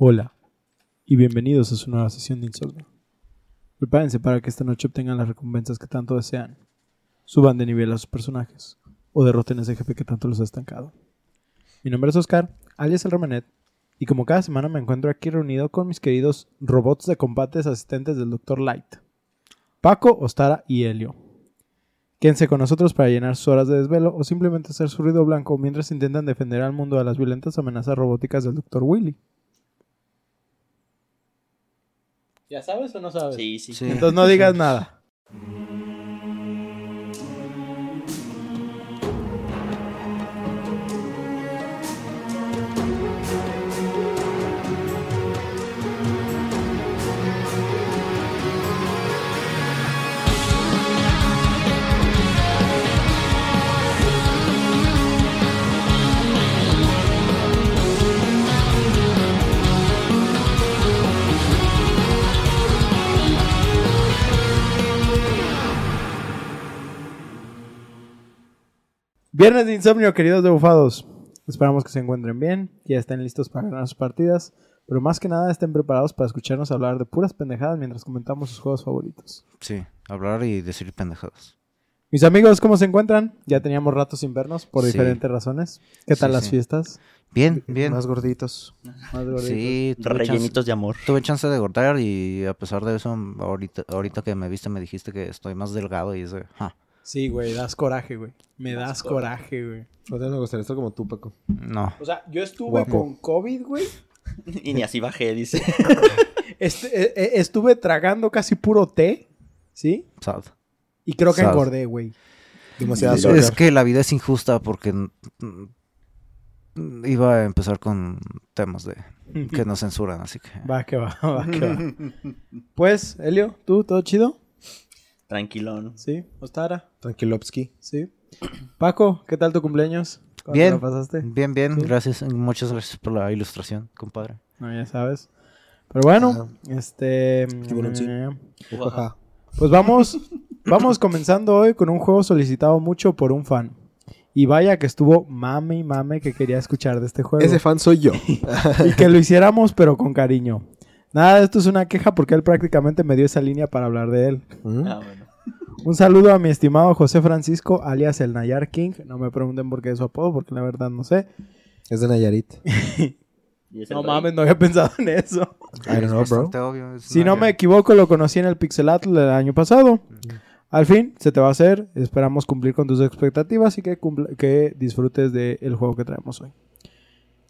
Hola y bienvenidos a su nueva sesión de Insomnio. Prepárense para que esta noche obtengan las recompensas que tanto desean, suban de nivel a sus personajes o derroten a ese jefe que tanto los ha estancado. Mi nombre es Oscar, alias el Romanet, y como cada semana me encuentro aquí reunido con mis queridos robots de combates asistentes del Dr. Light, Paco, Ostara y Helio. Quédense con nosotros para llenar sus horas de desvelo o simplemente hacer su ruido blanco mientras intentan defender al mundo de las violentas amenazas robóticas del Dr. Willy. ¿Ya sabes o no sabes? Sí, sí. Sí. Entonces no digas nada. Viernes de insomnio, queridos debufados. Esperamos que se encuentren bien, que ya estén listos para ganar sus partidas, pero más que nada estén preparados para escucharnos hablar de puras pendejadas mientras comentamos sus juegos favoritos. Sí, hablar y decir pendejadas. Mis amigos, ¿cómo se encuentran? Ya teníamos rato sin vernos por Sí. diferentes razones. ¿Qué tal Sí, las sí. fiestas? Bien, bien. Más gorditos. Más gorditos. Sí, tuve chance, Rellenitos de amor. tuve chance de engordar y a pesar de eso, ahorita, ahorita que me viste me dijiste que estoy más delgado y es de, ah, Sí, güey, das coraje, güey. Me das coraje, güey. Ahorita me gustaría estar como tú, Paco. no. O sea, yo estuve Guapo. con COVID, güey. Y ni así bajé, dice. Este, eh, eh, estuve tragando casi puro té, ¿sí? sad. Y creo que Sad. engordé, güey. Demasiada Es que la vida es injusta porque iba a empezar con temas de que nos censuran, así que... Va, que va, va, que va. Pues, Elio, ¿tú? ¿Todo chido? Tranquilón. Sí. ¿Ostara? Tranquilovsky. Sí. Paco, ¿qué tal tu cumpleaños? ¿Cómo te Bien. la pasaste? Bien, bien, Sí. gracias. Muchas gracias por la ilustración, compadre. No, ya sabes. Pero bueno, este... Tiburoncín. eh, Ujaja. Pues vamos, vamos comenzando hoy con un juego solicitado mucho por un fan. Y vaya que estuvo mame y mame que quería escuchar de este juego. Ese fan soy yo. y que lo hiciéramos, pero con cariño. Nada de esto es una queja porque él prácticamente me dio esa línea para hablar de él. ¿Mm? Ah, bueno. Un saludo a mi estimado José Francisco, alias el Nayar King. No me pregunten por qué es su apodo, porque la verdad no sé. Es de Nayarit. No mames, no había pensado en eso. I don't know, bro. Bastante obvio. es Si no me equivoco, lo conocí en el Pixelatl del año pasado. Al fin, se te va a hacer. Esperamos cumplir con tus expectativas y que, disfrutes del juego que traemos hoy.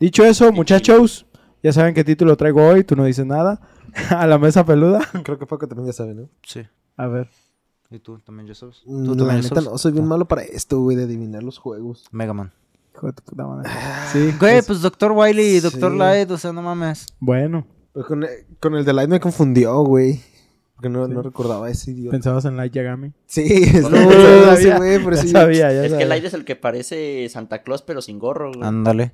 Dicho eso, muchachos, ya saben qué título traigo hoy. Tú no dices nada. a la mesa peluda. Creo que Paco también ya sabe, ¿no? Sí. A ver. ¿Y tú también ya sabes? ¿Tú Mm, también neta sabes? no, soy bien malo para esto, güey, de adivinar los juegos. Mega Man. Hijo de tu puta madre. Sí. Güey, es- pues Dr. Wiley y Dr. Sí. Light, o sea, no mames. Bueno, Pero con, con el de Light me confundió, güey. Porque no, Sí. no recordaba ese idioma. pensabas en Light Yagami. Sí, es No, ese güey, por ya yo- sabía, ya Es que sabía. el aire es el que parece Santa Claus, pero sin gorro, güey. Ándale.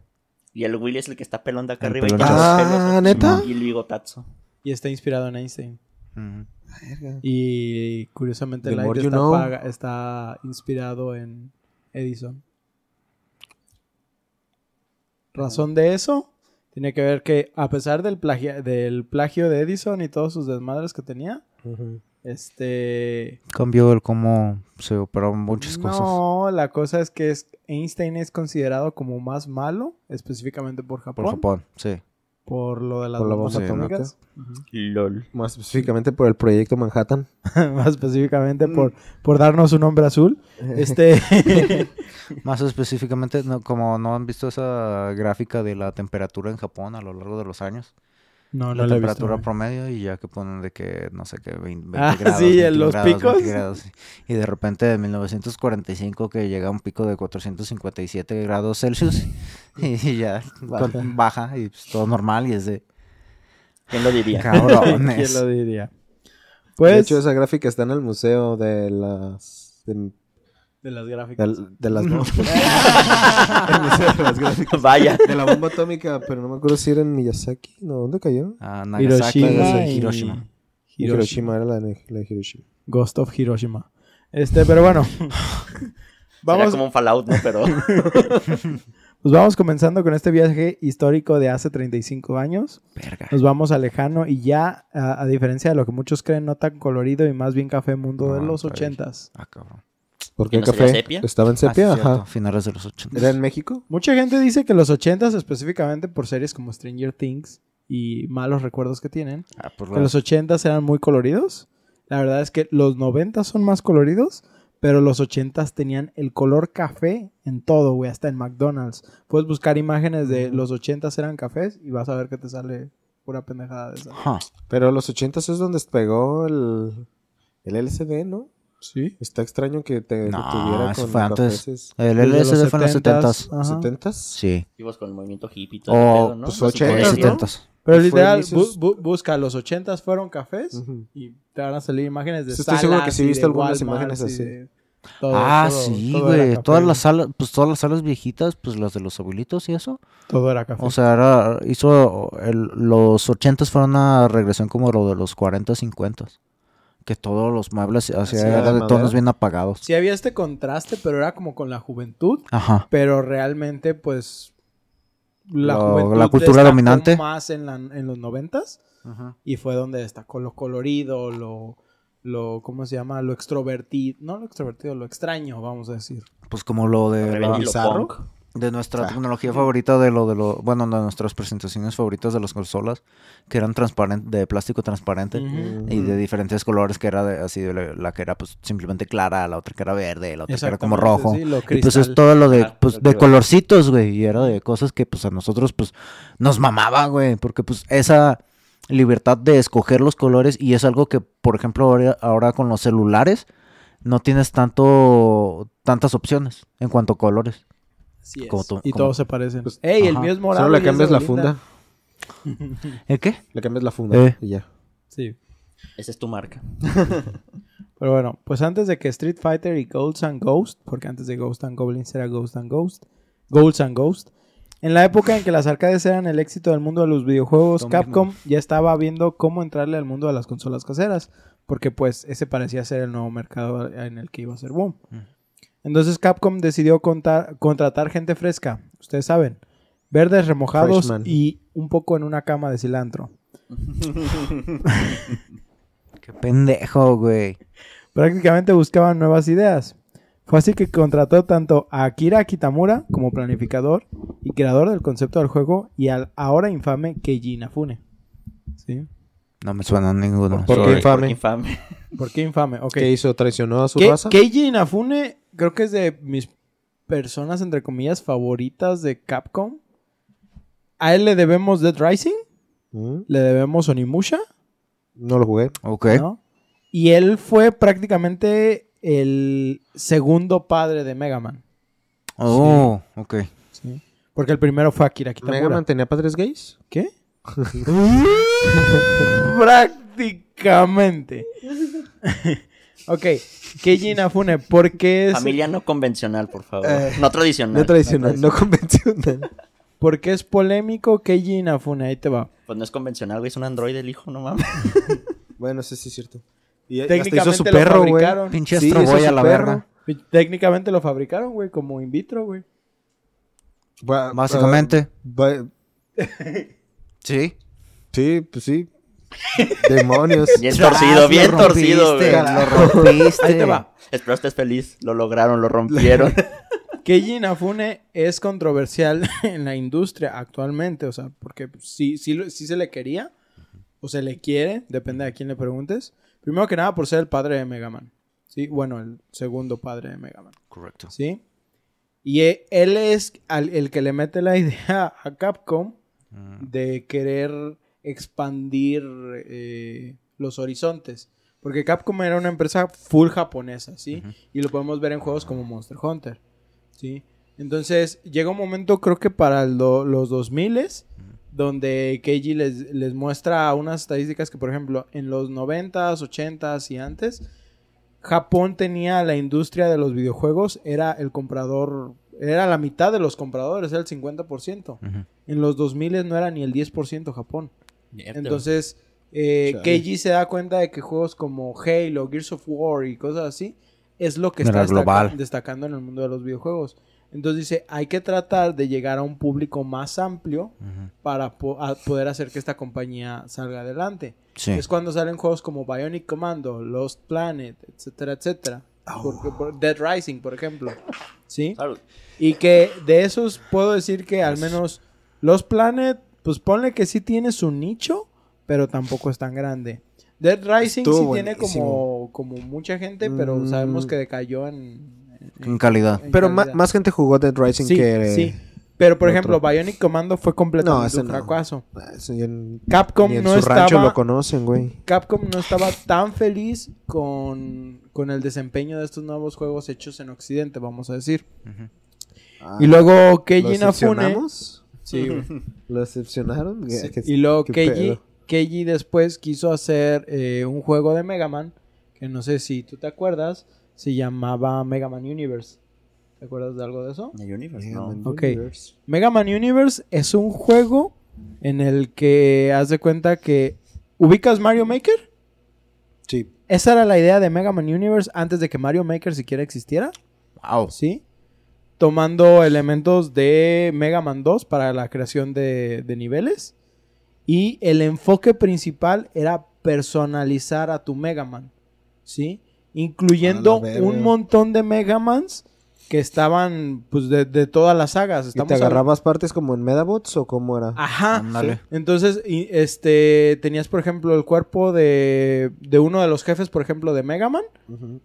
Y el Willy es el que está pelón de acá El arriba. y Ah, pelos, ¿neta? Y el bigotazo. Y está inspirado en Einstein. Ujú. Verga. Y curiosamente The Light you está, know. paga- está inspirado en Edison. Razón de eso tiene que ver que a pesar del plagio, del plagio de Edison y todos sus desmadres que tenía, este Cambió el cómo se operaban muchas cosas. no, la cosa es que es, Einstein es considerado como más malo, específicamente por Japón, por, Japón, sí. Lo de las Por la bombas bomba atómicas, LOL. Más específicamente por el proyecto Manhattan. más específicamente por, por darnos un nombre azul. Este Más específicamente, no, como no han visto esa gráfica de la temperatura en Japón a lo largo de los años. No, la no visto, temperatura promedio y ya que ponen de que, no sé qué, 20, 20 Ah, grados. sí, 21 en los grados, 20 picos. grados. Y de repente en 1945 que llega a un pico de 457 grados Celsius y ya Baja. con- baja y pues, todo normal y es de ¿Quién lo diría? ¿Quién cabrones. lo diría? de Pues hecho, esa gráfica está en el museo de las... De, de las gráficas. de, de las... el museo de las gráficas. Vaya. De la bomba atómica, pero no me acuerdo si era en Miyazaki. No, ¿dónde cayó? Ah, Nagasaki Hiroshima y y Hiroshima. Hiroshima, era la de, la de Hiroshima. Ghost of Hiroshima. Este, pero bueno. Vamos. como un Fallout, ¿no? Pero Pues vamos comenzando con este viaje histórico de hace 35 años. Verga. Nos vamos a lejano y ya, a, a diferencia de lo que muchos creen, no tan colorido y más bien café mundo de los trae- ochentas. Ah, cabrón. ¿Por qué ¿Y el no café? sepia? ¿Estaba en sepia? Ah, sí, Ajá. Finales de los 80. ¿Era en México? Mucha gente dice que los ochentas, específicamente por series como Stranger Things y malos recuerdos que tienen, Ah, por que la- los ochentas eran muy coloridos. La verdad es que los noventas son más coloridos, pero los ochentas tenían el color café en todo, güey, hasta en McDonald's. Puedes buscar imágenes de los ochentas eran cafés y vas a ver que te sale pura pendejada de esa. Ajá. Pero los ochentas es donde pegó el, el LCD, ¿no? Sí. Está extraño que te No, tuviera eso con fue antes. El LSD fue en los 70s. 70s. Ajá. ¿70s? Sí. Vivos con el movimiento hippie y todo O, el pedo, ¿no? pues, Los 80s, Los 50s, ¿no? 70s. Pero literal, bu- bu- busca, los ochentas fueron cafés Ujú. y te van a salir imágenes de Sí, estoy seguro que sí de algunas Walmarts imágenes así. de todo- ah, todo- sí, güey. Todas las salas, pues todas las salas viejitas, pues las de los abuelitos y eso. Todo era café. O sea, era, hizo el- los 80s fueron una regresión como lo de los 40, 50 Que todos los muebles era de tonos bien apagados. sí había este contraste, pero era como con la juventud. Ajá. Pero realmente, pues, la Lo- juventud la cultura dominante. más en, la- en los noventas y fue donde destacó lo colorido, lo, lo, ¿cómo se llama? Lo extrovertido, no lo extrovertido, lo extraño, vamos a decir. Pues como lo de, lo bizarro. punk. De nuestra tecnología favorita, de lo de lo, bueno, de nuestras presentaciones favoritas de las consolas, que eran transparentes, de plástico transparente. Y de diferentes colores, que era de, así, de la, la que era pues simplemente clara, la otra que era verde, la otra que era como rojo. sí, lo Y pues es todo lo de, pues, de colorcitos, güey. Y era de cosas que pues a nosotros pues nos mamaba, güey. Porque pues esa libertad de escoger los colores y es algo que, por ejemplo, ahora, ahora con los celulares no tienes tanto tantas opciones en cuanto a colores. Así es. como tú- y como- todos se parecen. Pues, ¡Ey, el mío es morado! Solo le es cambias la funda. ¿El qué? Le cambias la funda Eh. y ya. Sí. Esa es tu marca. Pero bueno, pues antes de que Street Fighter y Ghosts and Ghost, porque antes de Ghost and Goblins era Ghost and Ghost, Ghosts and Ghost, en la época en que las arcades eran el éxito del mundo de los videojuegos, Capcom ya estaba viendo cómo entrarle al mundo de las consolas caseras, porque pues ese parecía ser el nuevo mercado en el que iba a ser boom. Mm. Entonces Capcom decidió contar- contratar gente fresca, ustedes saben, verdes remojados Freshman. y un poco en una cama de cilantro. Qué pendejo, güey. prácticamente buscaban nuevas ideas. Fue así que contrató tanto a Akira Kitamura como planificador y creador del concepto del juego y al ahora infame Keiji Inafune. ¿Sí? No me suena ninguno. ¿Por qué infame? Infame. ¿Por qué infame? ¿Qué hizo? ¿Traicionó a su Ke- raza? Keiji Inafune creo que es de mis personas, entre comillas, favoritas de Capcom. A él le debemos Dead Rising, Mm, le debemos Onimusha, No lo jugué. Ok. ¿no? Y él fue prácticamente el segundo padre de Mega Man. Oh, ok. Sí. Porque el primero fue Akira Kitamura. ¿Mega Man tenía padres gays? ¿Qué? Prácticamente. ok. Keiji Inafune, ¿por qué es, Familia no convencional, por favor. Eh, no tradicional. No tradicional, no convencional. por qué es polémico Keiji Inafune? Ahí te va. Pues no es convencional, güey. Es un androide el hijo, no mames. bueno, sí, sí es cierto. Y hasta hizo Técnicamente su lo perro, güey. fabricaron. Pinche Sí, a la perro. verga. Técnicamente lo fabricaron, güey, como in vitro, güey. Básicamente. va- Sí. sí, pues sí. Demonios. Bien torcido, bien Lo torcido, güey. Lo rompiste. Ahí te va. Espero estés feliz. Lo lograron, lo rompieron. Keiji Inafune es controversial en la industria actualmente, o sea, porque sí, sí, lo- sí se le quería, o se le quiere, depende de a quién le preguntes. Primero que nada por ser el padre de Mega Man, ¿sí? Bueno, el segundo padre de Mega Man, Correcto. ¿sí? Y e- él es el que le mete la idea a Capcom Mm. de querer expandir eh, los horizontes. Porque Capcom era una empresa full japonesa, ¿sí? Y lo podemos ver en juegos como Monster Hunter, ¿sí? Entonces, llega un momento, creo que para el do- los 2000 donde Keiji les, les muestra unas estadísticas que, por ejemplo, en los 90s, 80s y antes, Japón tenía la industria de los videojuegos, era el comprador, era la mitad de los compradores, era el 50%. Ujú. En los 2000 no era ni el 10% Japón. Mierda, Entonces, eh. Keiji se da cuenta de que juegos como Halo, Gears of War y cosas así es lo que está destaca- destacando en el mundo de los videojuegos. Entonces dice, hay que tratar de llegar a un público más amplio para po- poder hacer que esta compañía salga adelante. Sí. Es cuando salen juegos como Bionic Commando, Lost Planet, etcétera, etcétera. Porque- por- Dead Rising, por ejemplo. ¿Sí? Salud. Y que de esos puedo decir que al menos Lost Planet, pues ponle que sí tiene su nicho, pero tampoco es tan grande. Dead Rising Estuvo sí tiene como, como mucha gente, pero Mm. sabemos que decayó en, en- En calidad. en Pero calidad. más gente jugó Dead Rising sí, que... sí. Pero por otro. ejemplo, Bionic Commando fue completamente No, un fracaso. Ah, Capcom ni en no su estaba rancho lo conocen, güey. Capcom no estaba tan feliz con, con el desempeño de estos nuevos juegos hechos en Occidente, vamos a decir. Ujú. Ah, y luego ¿Lo Keiji Inafune. Sí, güey. ¿Lo decepcionaron? Sí. ¿Qué- Y luego Keiji? Keiji después quiso hacer eh, un juego de Mega Man, que no sé si tú te acuerdas, se llamaba Mega Man Universe. ¿Te acuerdas de algo de eso? The Universe, Mega no. Man Ok. Universe. Mega Man Universe es un juego en el que haz de cuenta que ubicas Mario Maker. Sí. Esa era la idea de Mega Man Universe antes de que Mario Maker siquiera existiera. Wow. ¿sí? Tomando elementos de Mega Man 2 para la creación de, de niveles. Y el enfoque principal era personalizar a tu Mega Man, ¿sí? Incluyendo un montón de Mega Mans que estaban, pues, de, de todas las sagas. ¿Y Estamos te hablando- agarrabas partes como en Medabots o cómo era? Ajá. Entonces, y, este, tenías, por ejemplo, el cuerpo de, de uno de los jefes, por ejemplo, de Mega Man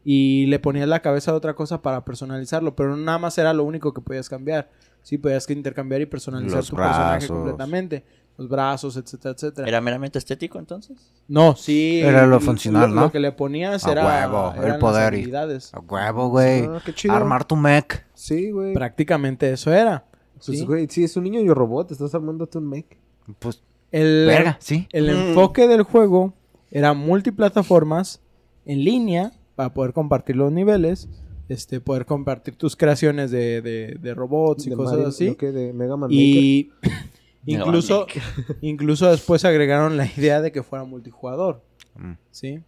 y le ponías la cabeza de otra cosa para personalizarlo, pero nada más era lo único que podías cambiar. Sí, podías que intercambiar y personalizar Los tu personaje brazos. completamente. Los brazos, etcétera, etcétera. ¿Era meramente estético entonces? No, sí. Era lo funcional, lo, ¿no? Lo que le ponías A era huevo, el eran las poder y- habilidades. A huevo, güey. Ah, qué chido. Armar tu mech. Sí, güey. Prácticamente eso era. Pues, ¿sí? güey, sí, es un niño y un robot. Estás armando tu mech. Pues, El, verga, sí. el Mm. enfoque del juego era multiplataformas en línea para poder compartir los niveles, este, poder compartir tus creaciones de, de- de robots y De cosas Mario- así. ¿no que de Mega Man Maker. Y Mega incluso, incluso después agregaron la idea de que fuera multijugador. Mm. ¿Sí?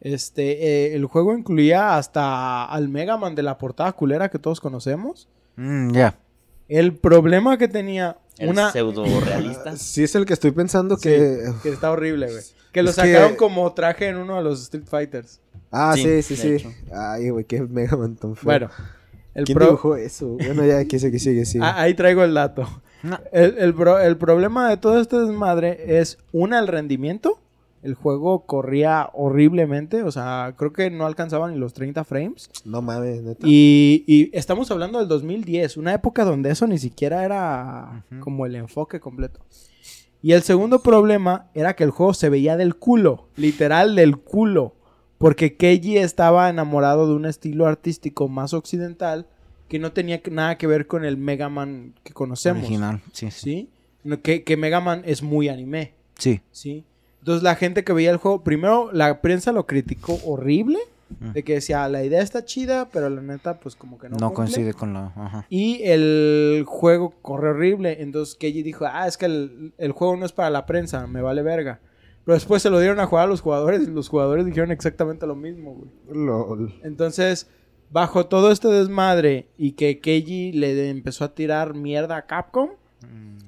Este, eh, el juego incluía hasta al Mega Man de la portada culera que todos conocemos. Mm, ya. El problema que tenía El una pseudo realista. Sí, es el que estoy pensando Sí, que. que está horrible, güey. Que lo Es que- sacaron como traje en uno de los Street Fighters. Ah, Sí, sí, sí. Ay, güey, qué Mega Man tan feo. Bueno, el ¿Quién pro- dibujó eso? Bueno, ya, aquí sigue, sigue, sigue. Ah, ahí traigo el dato. No. El, el pro- el problema de todo este desmadre es, una, el rendimiento. El juego corría horriblemente, o sea, creo que no alcanzaba ni los 30 frames. No mames, neta. Y, y estamos hablando del 2010, una época donde eso ni siquiera era como el enfoque completo. Y el segundo problema era que el juego se veía del culo, literal del culo, porque Keiji estaba enamorado de un estilo artístico más occidental que no tenía nada que ver con el Mega Man que conocemos. Original. Sí, sí. Que, que Mega Man es muy anime. Sí. ¿sí? Entonces la gente que veía el juego, primero la prensa lo criticó horrible, Mm. de que decía, la idea está chida, pero la neta pues como que no, No, cumple". coincide con la. Ajá. Y el juego corre horrible, entonces Keiji dijo, ah, es que el, el juego no es para la prensa, me vale verga. Pero después se lo dieron a jugar a los jugadores y los jugadores dijeron exactamente lo mismo, güey. LOL. Entonces, bajo todo este desmadre y que Keiji le empezó a tirar mierda a Capcom,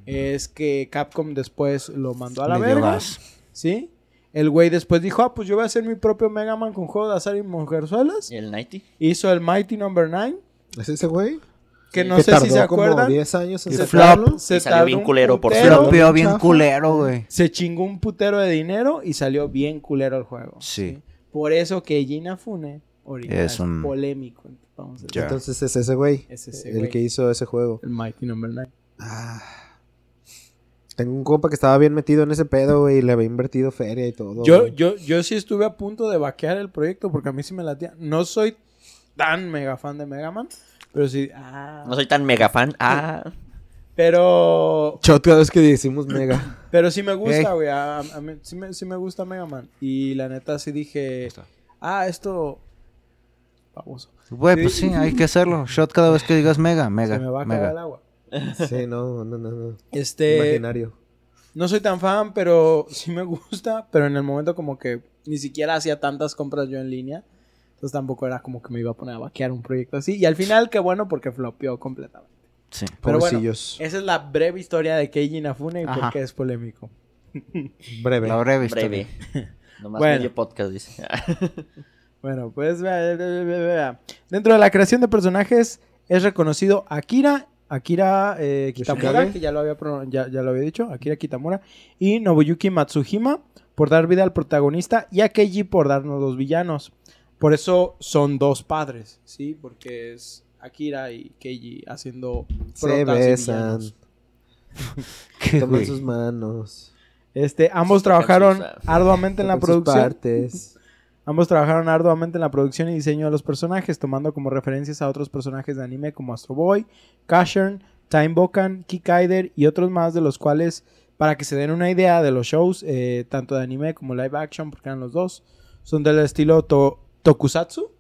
es que Capcom después lo mandó a la Le dio verga. gas. ¿Sí? El güey después dijo, ah, pues yo voy a hacer mi propio Mega Man con juego de azar y mujerzuelas. ¿Y el 90? Hizo el Mighty Number 9, ¿Es ese güey? que Sí. no que sé si se tardó como acuerdan. 10 años en Y sacarlo. Se Y salió bien culero, por Se cierto. bien chafa. culero, güey. Se chingó un putero de dinero y salió bien culero el juego. Sí. Por eso que Gina Fune ahorita Es es, un- polémico. Vamos a decir. Ya. Entonces es ese güey. Es ese el güey. que hizo ese juego. El Mighty Number 9. Ah. Tengo un compa que estaba bien metido en ese pedo, güey, y le había invertido feria y todo. Yo, güey. yo, yo sí estuve a punto de vaquear el proyecto porque a mí sí me latía. No soy tan mega fan de Mega Man, pero sí. ah, No soy tan mega fan. Ah, Pero. Shot cada vez que decimos mega. Pero sí me gusta, Ey. güey. a- a mí sí, me, sí me gusta Mega Man. Y la neta sí dije. Ah, esto. Baboso. Güey, pues sí, hay que hacerlo. Shot cada vez que digas mega, mega. Se me va a caer el agua. Sí, no, no, no, no. Este. Imaginario. No soy tan fan, pero sí me gusta. Pero en el momento como que ni siquiera hacía tantas compras yo en línea. Entonces tampoco era como que me iba a poner a vaquear un proyecto así. Y al final, qué bueno, porque flopeó completamente. Sí. Pero bueno, esa es la breve historia de Keiji Inafune y por qué es polémico. Breve. La breve historia. Breve. Nomás Bueno. medio podcast, dice. Bueno, pues vea, vea, vea, vea, vea. dentro de la creación de personajes es reconocido Akira, Akira eh, Kitamura, que ya lo, había ya, ya lo había dicho, Akira Kitamura, y Nobuyuki Matsuhima por dar vida al protagonista y a Keiji por darnos los villanos. Por eso son dos padres, ¿sí? Porque es Akira y Keiji haciendo Se besan. Toman sus manos. Este, ambos trabajaron arduamente en la producción. partes. Ambos trabajaron arduamente en la producción y diseño de los personajes, tomando como referencias a otros personajes de anime como Astro Boy, Kashern, Time Bokan, Kikaider y otros más, de los cuales, para que se den una idea de los shows, eh, tanto de anime como live action, porque eran los dos, son del estilo to- Tokusatsu,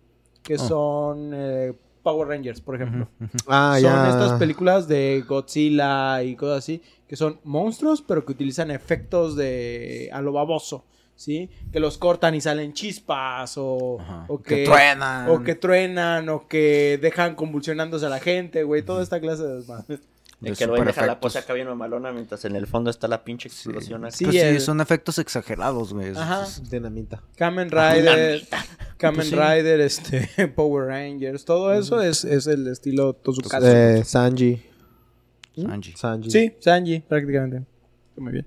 que Oh. son eh, Power Rangers, por ejemplo. Ah, son ya. estas películas de Godzilla y cosas así, que son monstruos, pero que utilizan efectos de a lo baboso, ¿sí? Que los cortan y salen chispas, o, o Que que, truenan. o que truenan, o que dejan convulsionándose a la gente, güey, toda esta clase de que el güey deja la pose acá bien mamalona mientras en el fondo está la pinche explosión acá. Sí, Pues sí, el- son efectos exagerados, güey. Ajá. es- Dinamita. Kamen Rider, Kamen Pues sí. Rider, este, Power Rangers, todo eso es, es el estilo Tokusatsu. Eh, Sanji. Sanji. Sanji. Sí, Sanji, prácticamente. Muy bien.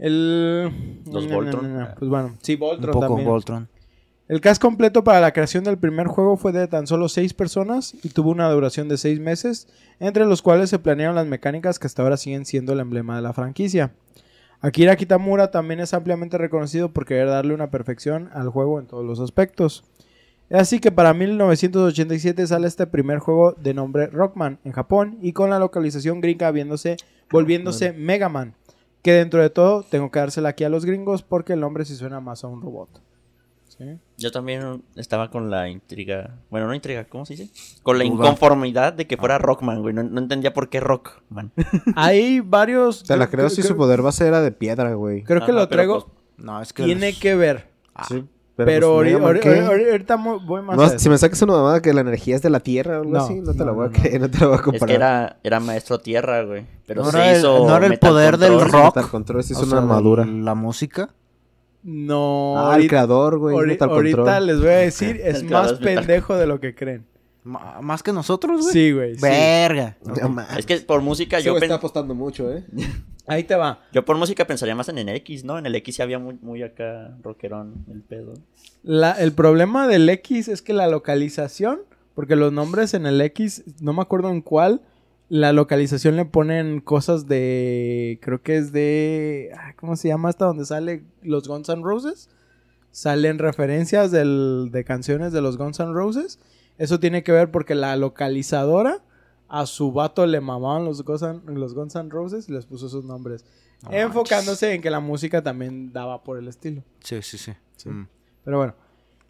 El. Los no, no, Voltron. no, no. Pues bueno, sí, Un Voltron poco también. Voltron. El cast completo para la creación del primer juego fue de tan solo 6 personas y tuvo una duración de 6 meses, entre los cuales se planearon las mecánicas que hasta ahora siguen siendo el emblema de la franquicia. Akira Kitamura también es ampliamente reconocido por querer darle una perfección al juego en todos los aspectos. Así que para 1987 sale este primer juego de nombre Rockman en Japón y con la localización gringa viéndose, volviéndose Mega Man. Que dentro de todo tengo que dársela aquí a los gringos porque el nombre sí suena más a un robot. ¿Sí? Yo también estaba con la intriga. Bueno, no intriga, ¿cómo se dice? Con la inconformidad de que fuera Rockman, güey. No, no entendía por qué Rockman. Hay varios. Te la creo si su poder base era de piedra, güey. Creo que Ajá, lo pero, traigo. pues, No, es que. tiene los- que ver. Sí. Pero, pues, ahorita voy más No, a eso. si me sacas una mamada que la energía es de la tierra o algo No, así, no te la no, voy a no, creer, no te la voy a Es comparar. que era, era maestro tierra, güey. Pero No se era el- hizo. no era el poder del Control. rock. Metal Control, sí es o una sea, armadura. La música. No. Ah, el creador, güey. es ahorita Control. les voy a decir, es más es Metal pendejo de lo que creen. Más que nosotros, güey. Sí, güey. sí. Verga. No. Es que por música Ese yo, pen- está apostando mucho, ¿eh? Ahí te va. yo por música pensaría más en el X, ¿no? En el X sí había muy, muy acá rockerón el pedo. La- el problema del X es que la localización, porque los nombres en el X, no me acuerdo en cuál, la localización le ponen cosas de, creo que es de, ah, ¿cómo se llama hasta donde sale los Guns N' Roses? Salen referencias del- de canciones de los Guns N' Roses. Eso tiene que ver porque la localizadora a su vato le mamaban los Guns los Guns N' Roses y les puso sus nombres. No enfocándose en que la música también daba por el estilo. Sí, sí, sí. Mm. Pero bueno,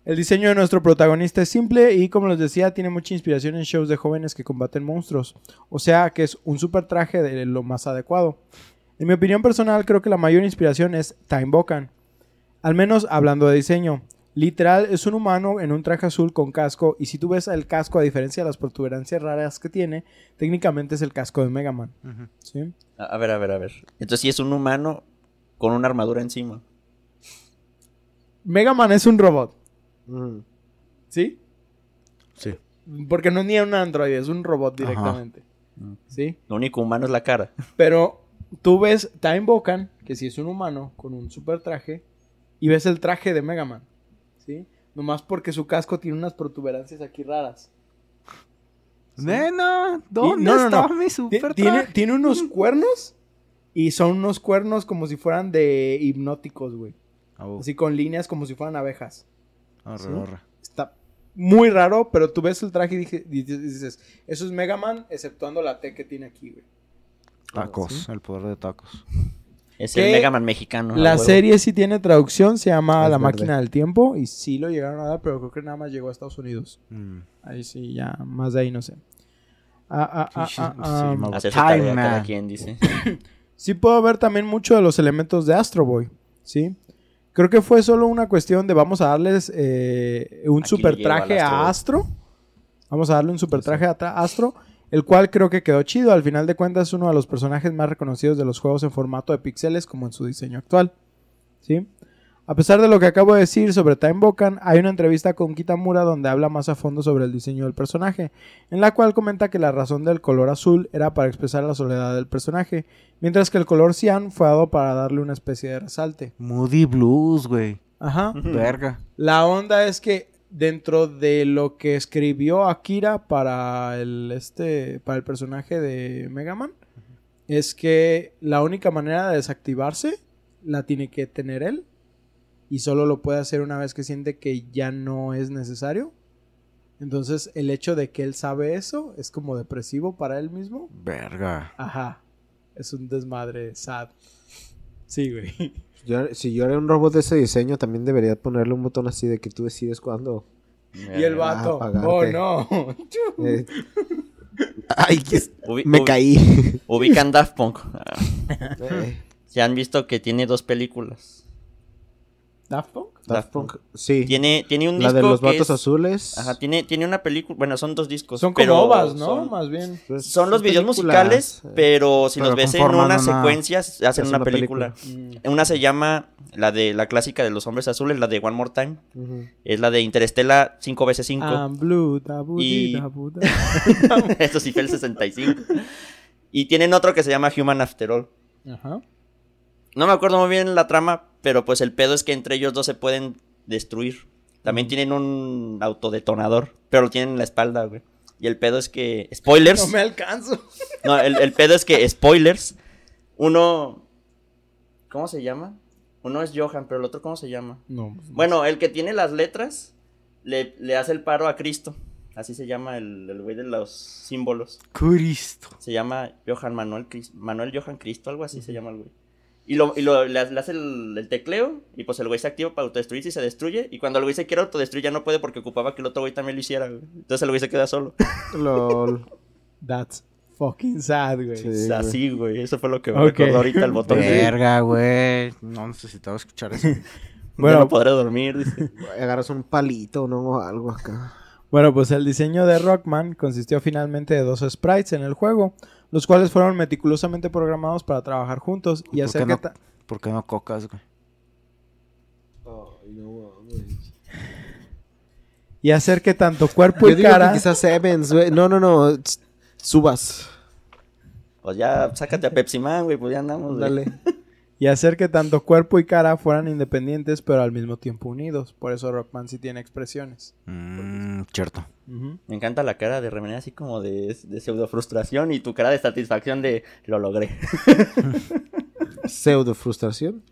el diseño de nuestro protagonista es simple y como les decía, tiene mucha inspiración en shows de jóvenes que combaten monstruos. O sea que es un super traje de lo más adecuado. En mi opinión personal, creo que la mayor inspiración es Time Bokan. Al menos hablando de diseño. Literal, es un humano en un traje azul con casco. Y si tú ves el casco, a diferencia de las protuberancias raras que tiene, técnicamente es el casco de Mega Man. ¿sí? A, ver, a ver, a ver. Entonces sí es un humano con una armadura encima. Mega Man es un robot. Mm. ¿Sí? Sí. Porque no es ni un androide, es un robot directamente. Mm. ¿Sí? Lo único humano es la cara. Pero tú ves Time Bokan, que sí es un humano con un super traje, y ves el traje de Mega Man. ¿Sí? Nomás porque su casco tiene unas protuberancias aquí raras. Nena, ¿dónde no, no, está no. mi Ti- super Tiene, tiene unos cuernos y son unos cuernos como si fueran de hipnóticos, güey. Oh, Así con líneas como si fueran abejas. Está muy raro, pero tú ves el traje y dije- y dices, eso es Mega Man, exceptuando la T que tiene aquí, güey. Tacos, ¿Sí? el poder de tacos. Es el Mega Man mexicano. a La huevo. serie sí tiene traducción, se llama Es La verde. Máquina del Tiempo y sí lo llegaron a dar, pero creo que nada más llegó a Estados Unidos. Mm. Ahí sí, ya más de ahí no sé. Ah, ah, ah, Sí, ah, ah. tarea cada quien, dice. Sí puedo ver también mucho de los elementos de Astro Boy, ¿sí? Creo que fue solo una cuestión de vamos a darles eh, un Aquí super traje a Astro Astro. Vamos a darle un super traje a Astro, el cual creo que quedó chido. Al final de cuentas es uno de los personajes más reconocidos de los juegos en formato de píxeles como en su diseño actual. ¿Sí? A pesar de lo que acabo de decir sobre Time Bokan, hay una entrevista con Kitamura donde habla más a fondo sobre el diseño del personaje, en la cual comenta que la razón del color azul era para expresar la soledad del personaje, mientras que el color cian fue dado para darle una especie de resalte. Moody Blues, güey. Ajá. Verga. La onda es que dentro de lo que escribió Akira para el este para el personaje de Mega Man es que la única manera de desactivarse la tiene que tener él y solo lo puede hacer una vez que siente que ya no es necesario. Entonces, el hecho de que él sabe eso es como depresivo para él mismo. Verga. Ajá. Es un desmadre sad. Sí, güey. Yo- si yo era un robot de ese diseño, también debería ponerle un botón así de que tú decides cuándo. Y el vato, apagarte. oh no. Eh, Ay, que Ubi- me ubi- caí. Ubican Daft Punk. Eh, Ya han visto que tiene dos películas. ¿Daft Punk? Daft Punk, sí. Tiene, tiene un La disco de los vatos es- azules. Ajá, tiene, tiene una película. Bueno, son dos discos. Son como pero ovas, ¿no? Son, Más bien. Pues, son los videos musicales, eh, pero si Pero los ves en una una- secuencia, hacen una, una película. Mm. Una se llama la de la clásica de los hombres azules, la de One More Time. ujú. Es la de Interestela 5 veces 5 I'm blue, dabu, Y- da. Eso sí fue el 65. Y tienen otro que se llama Human After All. Ajá. No me acuerdo muy bien la trama, pero pues el pedo es que entre ellos dos se pueden destruir. También tienen un autodetonador, pero lo tienen en la espalda, güey. Y el pedo es que... Spoilers. No me alcanzo. No, el, el pedo es que, spoilers, uno... ¿Cómo se llama? Uno es Johan, pero el otro ¿cómo se llama? No. Bueno, el que tiene las letras le, le hace el paro a Cristo. Así se llama el, el güey de los símbolos. Cristo. Se llama Johan Manuel Cris- Manuel Johan Cristo, algo así se llama el güey. Y, lo, y lo, le, le hace el, el tecleo y pues el güey se activa para autodestruirse y se destruye. Y cuando el güey se quiere autodestruir ya no puede porque ocupaba que el otro güey también lo hiciera, güey. Entonces el güey se queda solo. Lol. That's fucking sad, güey. Sí. O así, güey. Eso fue lo que me recordó ahorita el botón. Verga, güey. No necesitaba escuchar eso. Bueno, no podré dormir, dice. Agarras un palito, ¿no? Algo acá. Bueno, pues el diseño de Rockman consistió finalmente de dos sprites en el juego, los cuales fueron meticulosamente programados para trabajar juntos y ¿Por hacer qué que no? ¿Por qué no cocas, güey? y hacer que tanto cuerpo Yo y digo cara que quizás Evans, güey. No, no, no. Subas. Pues ya, sácate a Pepsi Man, güey. Pues ya andamos, güey. Dale. y hacer que tanto cuerpo y cara fueran independientes pero al mismo tiempo unidos. Por eso Rockman sí tiene expresiones. Mmm, cierto. Me encanta la cara de Remené así como de, de pseudo frustración y tu cara de satisfacción de lo logré. Pseudo frustración.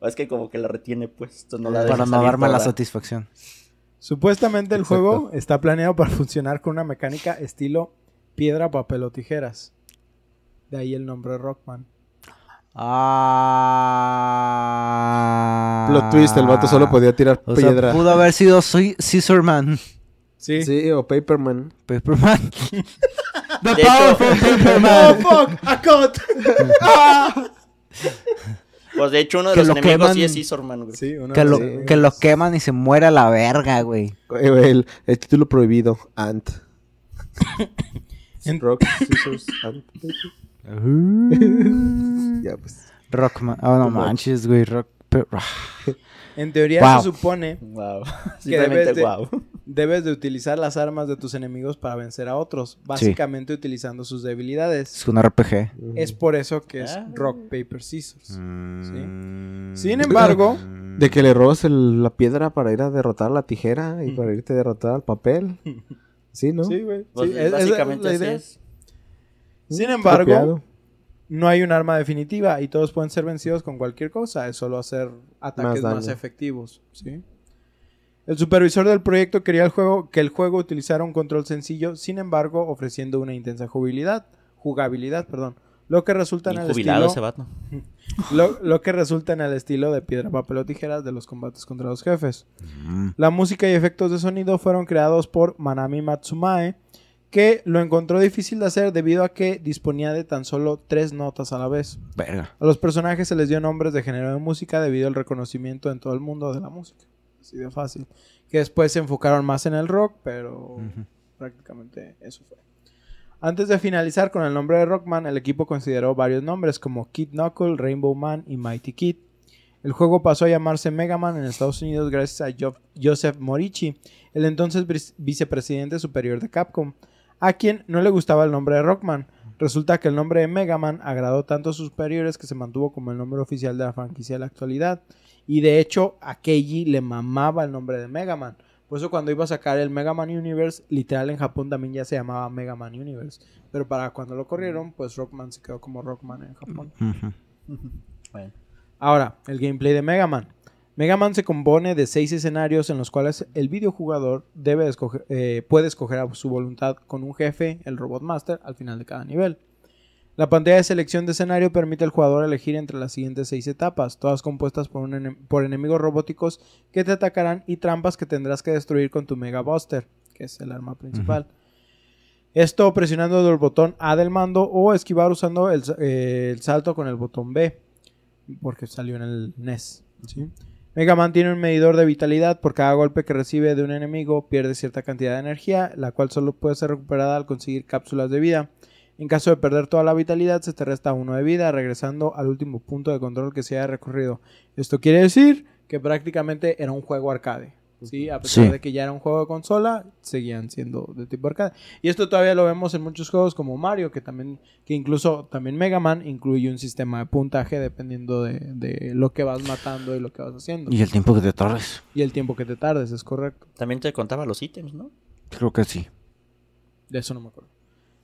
O es que como que la retiene, pues. No la deja Para la satisfacción. Supuestamente el Exacto. juego está planeado para funcionar con una mecánica estilo piedra, papel o tijeras. De ahí el nombre Rockman. Ah. Plot twist, el vato solo podía tirar O sea, piedra. pudo haber sido soy Scissorman. Sí. Sí, o Paperman. Paperman. The De powerful hecho- Paperman. fuck! ¡A cut! Pues de hecho uno de Que los lo enemigos queman. sí es Scissorman, güey. Sí, uno que, de lo, los- que lo queman y se muera la verga, güey. Eh, El, el título prohibido. Ant. Rock, scissors, Ant. Ya, pues. Rockman. Oh, no manches, güey. Rock. pe- En teoría Wow. se supone Wow. debes Simplemente de- wow. debes de utilizar las armas de tus enemigos para vencer a otros, básicamente utilizando sus debilidades. Es un RPG. Es por eso que es Ah. Rock, Paper, Scissors. Mm. Sin embargo, De que le robas el- la piedra para ir a derrotar la tijera y para irte a derrotar al papel. Sí, ¿no? Sí, güey. Pues Sí, es- esa es básicamente la así idea. es. Sin embargo, no hay un arma definitiva y todos pueden ser vencidos con cualquier cosa. Es solo hacer ataques Más efectivos. ¿sí? El supervisor del proyecto quería el juego, que el juego utilizara un control sencillo, sin embargo, ofreciendo una intensa jugabilidad, jugabilidad, perdón, lo que resulta en el jubilado ese estilo, vato. lo, lo que resulta en el estilo de piedra, papel o tijeras de los combates contra los jefes. Mm. La música y efectos de sonido fueron creados por Manami Matsumae, que lo encontró difícil de hacer debido a que disponía de tan solo tres notas a la vez. Verga. A los personajes se les dio nombres de género de música debido al reconocimiento en todo el mundo de la música. Así de fácil. Que después se enfocaron más en el rock, pero prácticamente eso fue. Antes de finalizar con el nombre de Rockman, el equipo consideró varios nombres como Kid Knuckle, Rainbow Man y Mighty Kid. El juego pasó a llamarse Mega Man en Estados Unidos gracias a Jo- Joseph Morici, el entonces vice- vicepresidente superior de Capcom, a quien no le gustaba el nombre de Rockman. Resulta que el nombre de Mega Man agradó tanto a sus superiores que se mantuvo como el nombre oficial de la franquicia de la actualidad. Y de hecho, a Keiji le mamaba el nombre de Mega Man. Por eso cuando iba a sacar el Mega Man Universe, literal en Japón también ya se llamaba Mega Man Universe. Pero para cuando lo corrieron, pues Rockman se quedó como Rockman en Japón. Bueno. Ahora, el gameplay de Mega Man. Mega Man se compone de seis escenarios en los cuales el videojugador debe escoger, eh, puede escoger a su voluntad con un jefe, el Robot Master, al final de cada nivel. La pantalla de selección de escenario permite al jugador elegir entre las siguientes seis etapas, todas compuestas por, un enem- por enemigos robóticos que te atacarán y trampas que tendrás que destruir con tu Mega Buster, que es el arma principal. Esto presionando el botón A del mando o esquivar usando el, eh, el salto con el botón B, porque salió en el NES. ¿sí? Mega Man tiene un medidor de vitalidad. Por cada golpe que recibe de un enemigo, pierde cierta cantidad de energía, la cual solo puede ser recuperada al conseguir cápsulas de vida. En caso de perder toda la vitalidad, se te resta uno de vida, regresando al último punto de control que se haya recorrido. Esto quiere decir que prácticamente era un juego arcade. ¿Sí? A pesar Sí. de que ya era un juego de consola, seguían siendo de tipo arcade. Y esto todavía lo vemos en muchos juegos como Mario, que también, que incluso también Mega Man incluye un sistema de puntaje dependiendo de, de lo que vas matando y lo que vas haciendo. Y el tiempo que te tardes. Y el tiempo que te tardes, es correcto. También te contaba los ítems, ¿no? Creo que sí. De eso no me acuerdo.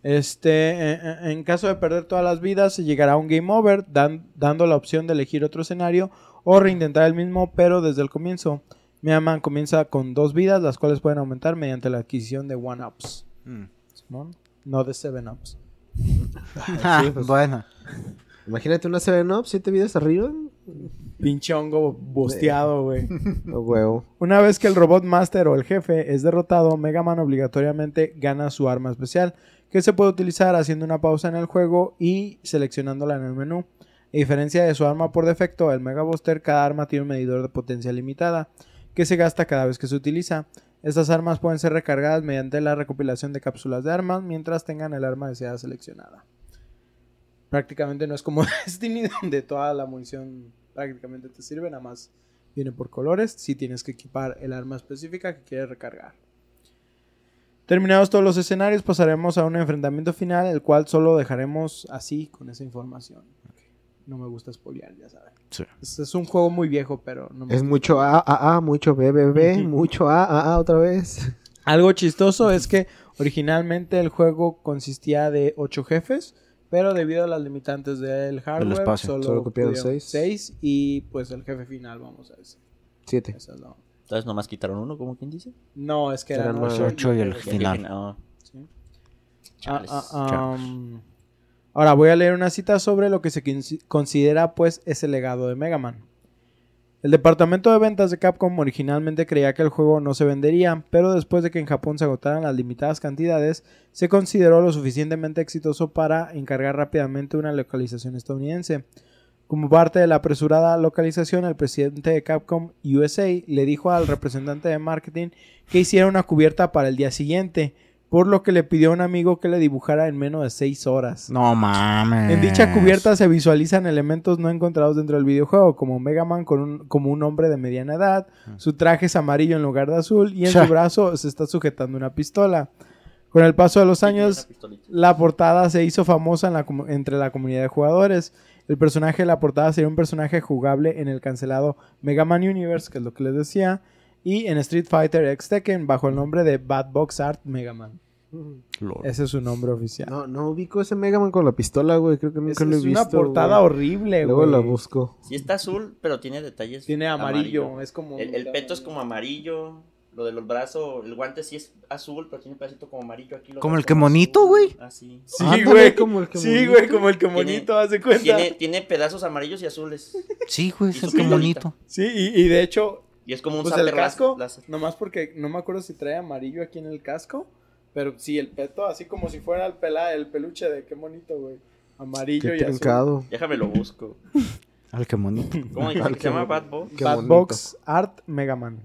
Este, en caso de perder todas las vidas, se llegará a un game over, dan- dando la opción de elegir otro escenario o reintentar el mismo, pero desde el comienzo. Mega Man comienza con dos vidas, las cuales pueden aumentar mediante la adquisición de one-ups. Simón. No de seven-ups. Ah, pues. Bueno. Imagínate una 7-Up, 7 vidas arriba. Pinche hongo bosteado, güey. Huevo. Una vez que el Robot Master o el jefe es derrotado, Mega Man obligatoriamente gana su arma especial, que se puede utilizar haciendo una pausa en el juego y seleccionándola en el menú. A diferencia de su arma por defecto, el Mega Buster, cada arma tiene un medidor de potencia limitada, que se gasta cada vez que se utiliza. Estas armas pueden ser recargadas mediante la recopilación de cápsulas de armas mientras tengan el arma deseada seleccionada. Prácticamente no es como Destiny, donde toda la munición prácticamente te sirve, nada más viene por colores. Si tienes que equipar el arma específica que quieres recargar. Terminados todos los escenarios, pasaremos a un enfrentamiento final, el cual solo dejaremos así con esa información. No me gusta spoilear, ya saben. Sí. Es, es un juego muy viejo, pero no me Es gusta mucho A, A, A, mucho B, B, B, mucho A, A, A otra vez. Algo chistoso es que originalmente el juego consistía de 8 jefes, pero debido a las limitantes del hardware, espacio. solo, Solo copiaron seis. seis y pues el jefe final, vamos a decir. 7. Esa es la- Entonces nomás quitaron uno, como quien dice. No, es que eran Eran 8 ocho y el Y Final. Sí. Chales. Ah, ah, um, ahora voy a leer una cita sobre lo que se considera pues ese legado de Mega Man. El departamento de ventas de Capcom originalmente creía que el juego no se vendería, pero después de que en Japón se agotaran las limitadas cantidades, se consideró lo suficientemente exitoso para encargar rápidamente una localización estadounidense. Como parte de la apresurada localización, el presidente de Capcom USA le dijo al representante de marketing que hiciera una cubierta para el día siguiente, por lo que le pidió a un amigo que le dibujara en menos de 6 horas. No mames. En dicha cubierta se visualizan elementos no encontrados dentro del videojuego, como Mega Man con un, como un hombre de mediana edad, su traje es amarillo en lugar de azul y en su brazo se está sujetando una pistola. Con el paso de los años, la portada se hizo famosa en la comu- entre la comunidad de jugadores. El personaje de la portada sería un personaje jugable en el cancelado Mega Man Universe, que es lo que les decía, y en Street Fighter X Tekken bajo el nombre de Bad Box Art Mega Man. Ese es su nombre oficial. No, no ubico ese Mega Man con la pistola, güey. Creo que nunca Esa lo he es visto. una portada güey. horrible, Luego güey. la busco. Sí está azul, pero tiene detalles. Tiene amarillo, es como... El, el peto es como amarillo. Lo de los brazos, el guante sí es azul, pero tiene un pedacito como amarillo aquí. Como el que monito, güey. Así. Sí, Ándale, güey. como el que sí, monito. güey, como el que Tiene- monito, haz de cuenta. Tiene, tiene pedazos amarillos y azules. Sí, güey, es el que bonito. Sí, y, y de hecho, Y es como un pues el casco, nomás porque no me acuerdo si trae amarillo aquí en el casco, Pero sí, el peto, así como si fuera el, pela, el peluche de qué bonito, güey. Amarillo Qué y azul. trincado. Déjame lo busco. Al que bonito. ¿Cómo dijiste que se llama Bad Box? Qué Bad bonito. Box Art Mega Man.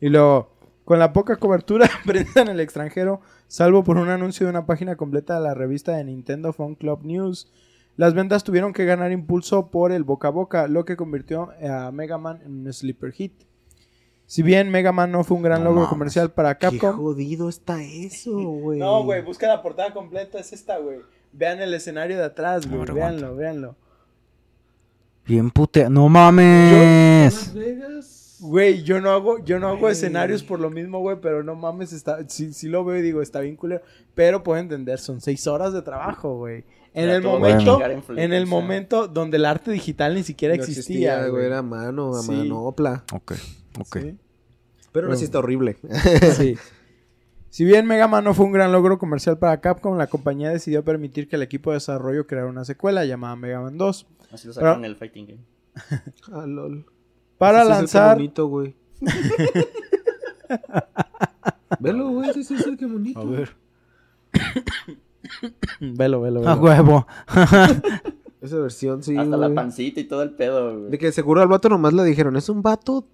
Y luego, con la poca cobertura prensa en el extranjero, salvo por un anuncio de una página completa de la revista de Nintendo Phone Club News, las ventas tuvieron que ganar impulso por el boca a boca, lo que convirtió a Mega Man en un sleeper hit. Si bien Mega Man no fue un gran No logro comercial para Qué Capcom, jodido está eso, güey. no, güey, busca la portada completa, es esta, güey. Vean el escenario de atrás, güey, véanlo, véanlo. Bien putea. ¡No mames! Güey, yo no hago, yo no hago escenarios por lo mismo, güey, pero no mames, está, sí, sí lo veo y digo, está bien culero. Pero puedo entender, son seis horas de trabajo, güey. En el momento, en en el momento donde el arte digital ni siquiera No existía, güey. Era a mano, a Sí. manopla. Ok, ok. Sí. Pero Bueno. está horrible. Sí. Si bien Mega Man no fue un gran logro comercial para Capcom, la compañía decidió permitir que el equipo de desarrollo creara una secuela llamada Mega Man 2 Así lo sacaron Pero- en el Fighting Game. Ah, lol. Para Ese sí es el lanzar bonito, güey. Velo, güey, ese sí es el que bonito. A ver. Velo, velo, A huevo. Esa versión, sí, Hasta la güey. pancita y todo el pedo, güey. De que seguro al vato nomás le dijeron, es un vato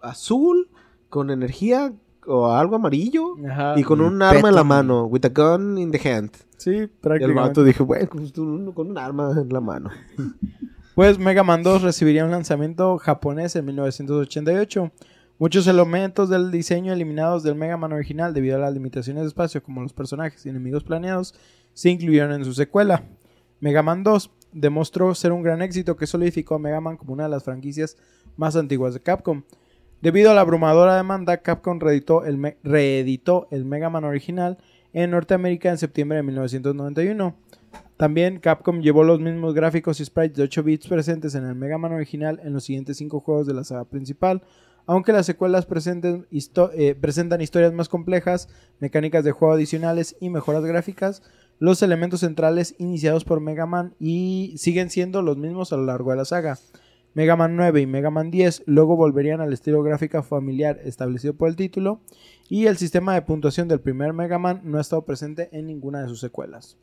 azul con energía o algo amarillo Ajá. y con un arma en la mano, with a gun in the hand. Sí, Y el prácticamente. vato pues, tú, con un arma en la mano. Pues Mega Man 2 recibiría un lanzamiento japonés en 1988. Muchos elementos del diseño eliminados del Mega Man original debido a las limitaciones de espacio, como los personajes y enemigos planeados, se incluyeron en su secuela. Mega Man 2 demostró ser un gran éxito que solidificó a Mega Man como una de las franquicias más antiguas de Capcom. Debido a la abrumadora demanda, Capcom reeditó el, reeditó el Mega Man original en Norteamérica en septiembre de 1991. También Capcom llevó los mismos gráficos y sprites de 8 bits presentes en el Mega Man original en los siguientes 5 juegos de la saga principal, aunque las secuelas eh, presentan historias más complejas, mecánicas de juego adicionales y mejoras gráficas, los elementos centrales iniciados por Mega Man y siguen siendo los mismos a lo largo de la saga. Mega Man 9 y Mega Man 10 luego volverían al estilo gráfico familiar establecido por el título y el sistema de puntuación del primer Mega Man no ha estado presente en ninguna de sus secuelas.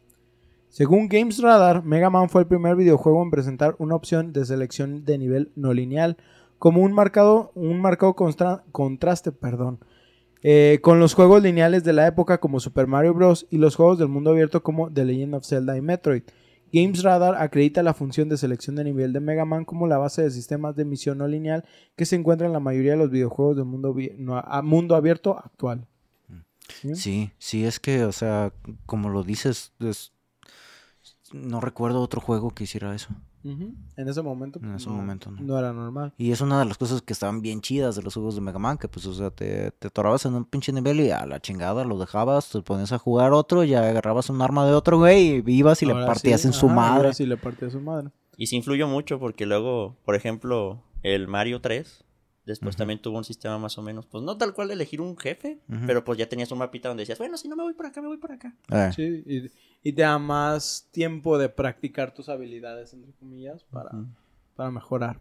Según Games Radar, Mega Man fue el primer videojuego en presentar una opción de selección de nivel no lineal, como un marcado, un marcado contraste perdón, eh, con los juegos lineales de la época como Super Mario Bros. y los juegos del mundo abierto como The Legend of Zelda y Metroid. Games Radar acredita la función de selección de nivel de Mega Man como la base de sistemas de misión no lineal que se encuentra en la mayoría de los videojuegos del mundo, no, a- mundo abierto actual. Sí, sí, es que, o sea, como lo dices, es- no recuerdo otro juego que hiciera eso. En ese momento, En ese no, momento, no. no era normal. Y es una de las cosas que estaban bien chidas de los juegos de Mega Man, que pues, o sea, te, te atorabas en un pinche nivel y a la chingada lo dejabas, te ponías a jugar otro, ya agarrabas un arma de otro, güey, y ibas y le partías sí, en su ajá, madre. ahora sí le partía a su madre. Y sí influyó mucho porque luego, por ejemplo, el Mario 3, después Ujú. también tuvo un sistema más o menos, pues no tal cual de elegir un jefe, pero pues ya tenías un mapita donde decías, bueno, si no me voy por acá, me voy por acá. Eh, Sí, y, y te da más tiempo de practicar tus habilidades, entre comillas, para, para mejorar.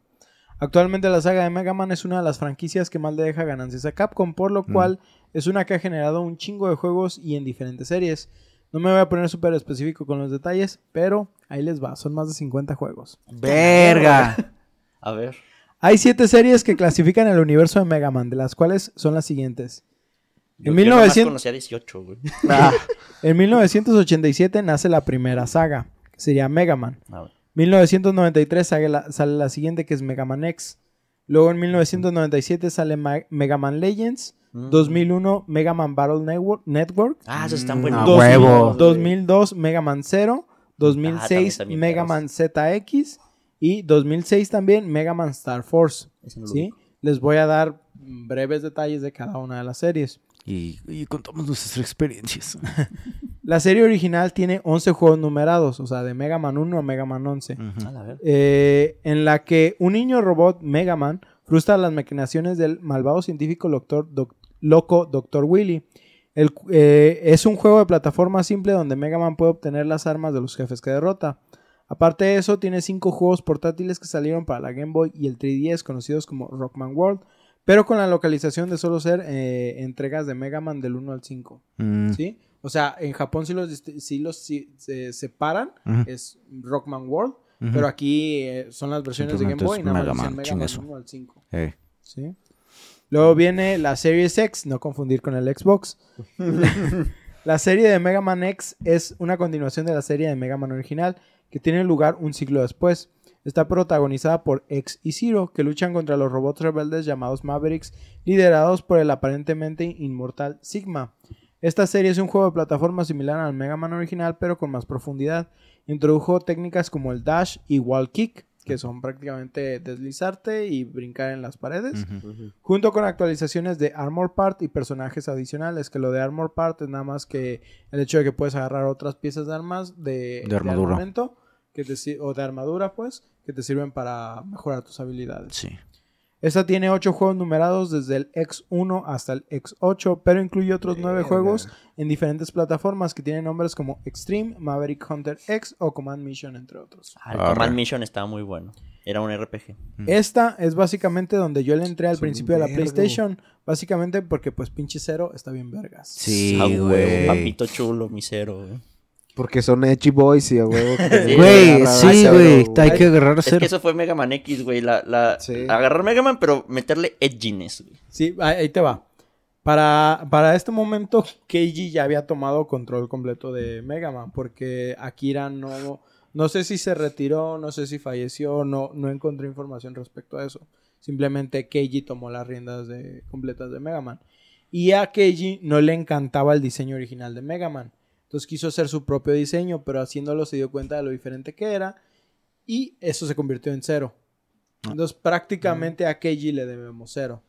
Actualmente la saga de Mega Man es una de las franquicias que más le deja ganancias a Capcom, por lo Mm. cual es una que ha generado un chingo de juegos y en diferentes series. No me voy a poner súper específico con los detalles, pero ahí les va, son más de 50 juegos. ¡Verga! A ver. Hay 7 series que clasifican el universo de Mega Man, de las cuales son las siguientes. Yo, En yo nomás 1900 conocía 18, güey. Ah, En 1987 nace la primera saga, que sería Mega Man. A ver. 1993 sale la, sale la siguiente que es Mega Man X. Luego en 1997 sale Ma- Mega Man Legends. Mm. 2001 Mega Man Battle Network. Network. Ah, esos están Mm, buenos. a Dos- huevo. 2002 Mega Man 0. Ah, 2006 también, también Mega. Man ZX. Y 2006 también Mega Man Star Force. ¿sí? Les voy a dar breves detalles de cada una de las series. Y, y contamos nuestras experiencias. La serie original tiene 11 juegos numerados, o sea, de Mega Man 1 a Mega Man 11. Ujú. A la ver. eh, en la que un niño robot, Mega Man, frustra las maquinaciones del malvado científico doctor, doc- loco Dr. Willy. El eh, es un juego de plataforma simple donde Mega Man puede obtener las armas de los jefes que derrota. Aparte de eso, tiene cinco juegos portátiles que salieron para la Game Boy y el 3DS conocidos como Rockman World, pero con la localización de solo ser eh, entregas de Mega Man del 1 al 5. Mm, ¿Sí? O sea, en Japón sí los, sí los sí se separan, es Rockman World, pero aquí eh, son las versiones de Game Boy y nada más Mega Man, Mega Man eso. 1 al 5. Eh, ¿sí? Luego viene la Series X, no confundir con el Xbox. la serie de Mega Man X es una continuación de la serie de Mega Man original, que tiene lugar un siglo después. Está protagonizada por X y Zero, que luchan contra los robots rebeldes llamados Mavericks, liderados por el aparentemente inmortal Sigma. Esta serie es un juego de plataforma similar al Mega Man original, pero con más profundidad. Introdujo técnicas como el dash y wall kick, que son prácticamente deslizarte y brincar en las paredes, junto con actualizaciones de Armor Part y personajes adicionales, que lo de Armor Part es nada más que el hecho de que puedes agarrar otras piezas de armas de, De armadura. Que te sir- o de armadura, pues, que te sirven para mejorar tus habilidades. Sí. Esta tiene 8 juegos numerados desde el X1 hasta el X8, pero incluye otros 9 Verga. juegos en diferentes plataformas que tienen nombres como Extreme, Maverick Hunter X o Command Mission, entre otros. Ah, el Arre. Command Mission estaba muy bueno. Era un RPG. Esta es básicamente donde yo le entré al Son principio de la. PlayStation, básicamente porque pues pinche cero está bien vergas. Sí, Ah, güey. Papito chulo, misero, güey. Porque son Edgy Boys y a huevo. Güey, sí, güey. cero, Hay que agarrar a Es que eso fue Mega Man X, güey. La, la, Sí. Agarrar Mega Man, pero meterle edginess, güey. Sí, ahí ahí te va. Para, para este momento, Keiji ya había tomado control completo de Mega Man, porque Akira no, no sé si se retiró, no sé si falleció, no, no encontré información respecto a eso. Simplemente Keiji tomó las riendas de, completas de Mega Man. Y a Keiji no le encantaba el diseño original de Mega Man. Entonces quiso hacer su propio diseño, pero haciéndolo se dio cuenta de lo diferente que era. Y eso se convirtió en cero. Entonces prácticamente a Keiji le debemos cero.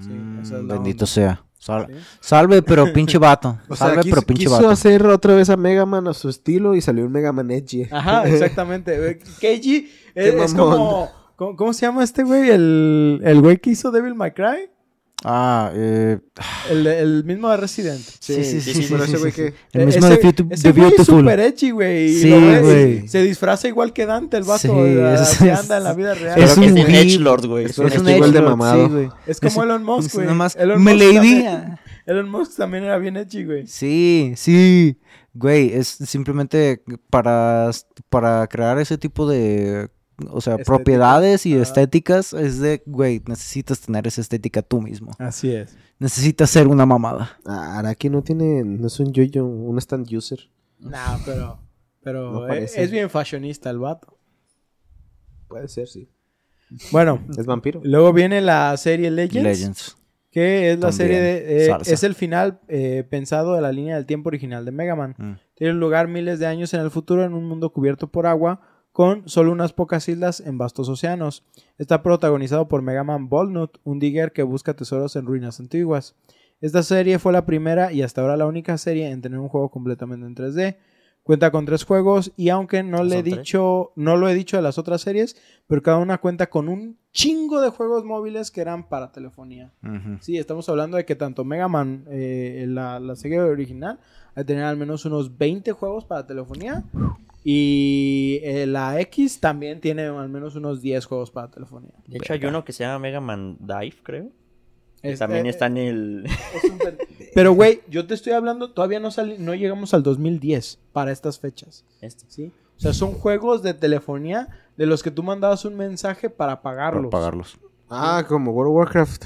Sí, esa es la Bendito onda. sea. Sal- Sí. Salve, pero pinche vato. O sea, Salve, quiso, pero pinche quiso vato. hacer otra vez a Mega Man a su estilo y salió un Mega Man Edgy. Ajá, exactamente. Eh, Keiji es, es como, ¿cómo... cómo se llama este güey? El, el güey que hizo Devil May Cry. Ah, eh. El, el mismo de Resident. Sí, sí, sí. sí, sí, pero sí, ese güey que-. El mismo ese, de, Beauty- ese de güey es Beautiful. super edgy, güey. Sí, güey. Se disfraza igual que Dante, el vato. Sí, anda en la vida real. Es un un. Edgelord, güey. Es un igual de mamado. sí, güey. Es como Elon Musk, güey. nomás, Elon me Musk lady. Elon Musk también era bien edgy, güey. Sí, sí. Güey, es simplemente para, para crear ese tipo de, o sea, Estética. propiedades y estéticas, es de, güey, necesitas tener esa estética tú mismo. Así es. Necesitas ser una mamada. Ah, Araki no tiene, no es un yo-yo, un stand user. Nah, pero, pero No parece. es bien fashionista el vato. Puede ser, sí. Bueno, Es vampiro. luego viene la serie Legends. Legends. Que es la También, serie de. eh, es el final eh, pensado de la línea del tiempo original de Mega Man. Mm. Tiene lugar miles de años en el futuro en un mundo cubierto por agua, con solo unas pocas islas en vastos océanos. Está protagonizado por Mega Man Ballnut, un digger que busca tesoros en ruinas antiguas. Esta serie fue la primera y hasta ahora la única serie en tener un juego completamente en 3D. Cuenta con tres juegos y aunque no le he dicho, no lo he dicho de las otras series, pero cada una cuenta con un chingo de juegos móviles que eran para telefonía. Sí, estamos hablando de que tanto Mega Man, eh, la, la serie original, de tener al menos unos 20 juegos para telefonía. Y eh, la X también tiene al menos unos 10 juegos para telefonía. De hecho, hay uno que se llama Mega Man Dive, creo. Es- También eh, está en el. es un pen- Pero, güey, yo te estoy hablando, todavía no, sali- no llegamos al 2010 para estas fechas. este. ¿sí? O sea, son juegos de telefonía de los que tú mandabas un mensaje para pagarlos. Para pagarlos. Ah, como World of Warcraft.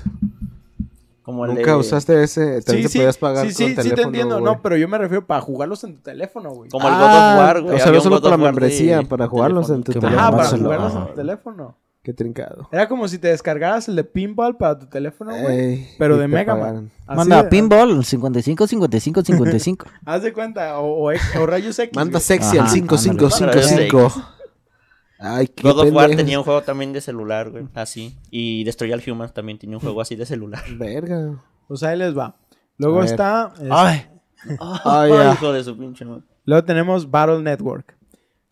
Como el Nunca de- usaste ese. Sí, También te sí, podías pagar sí, con sí, sí teléfono, te entiendo, güey. no, pero yo me refiero para jugarlos en tu teléfono, güey. Como el God Ah, of War, güey. O sea, no solo para la de- membresía, para jugarlos teléfono. en tu Qué teléfono. Ajá, para jugarlos en tu teléfono. Qué trincado. Era como si te descargaras el de pinball para tu teléfono, güey. Ey, pero de Mega Man. Manda de- pinball 55 55 55. Haz de cuenta, o, o, o rayos X. Manda sexy al Ajá, 5555. Ay, qué God of War tenía un juego también de celular, güey. Así. Y Destroy All Humans también tenía un juego así de celular. Verga. Pues ahí les va. Luego está. es- Ay, ya. hijo de su pinche madre. Luego tenemos Battle Network.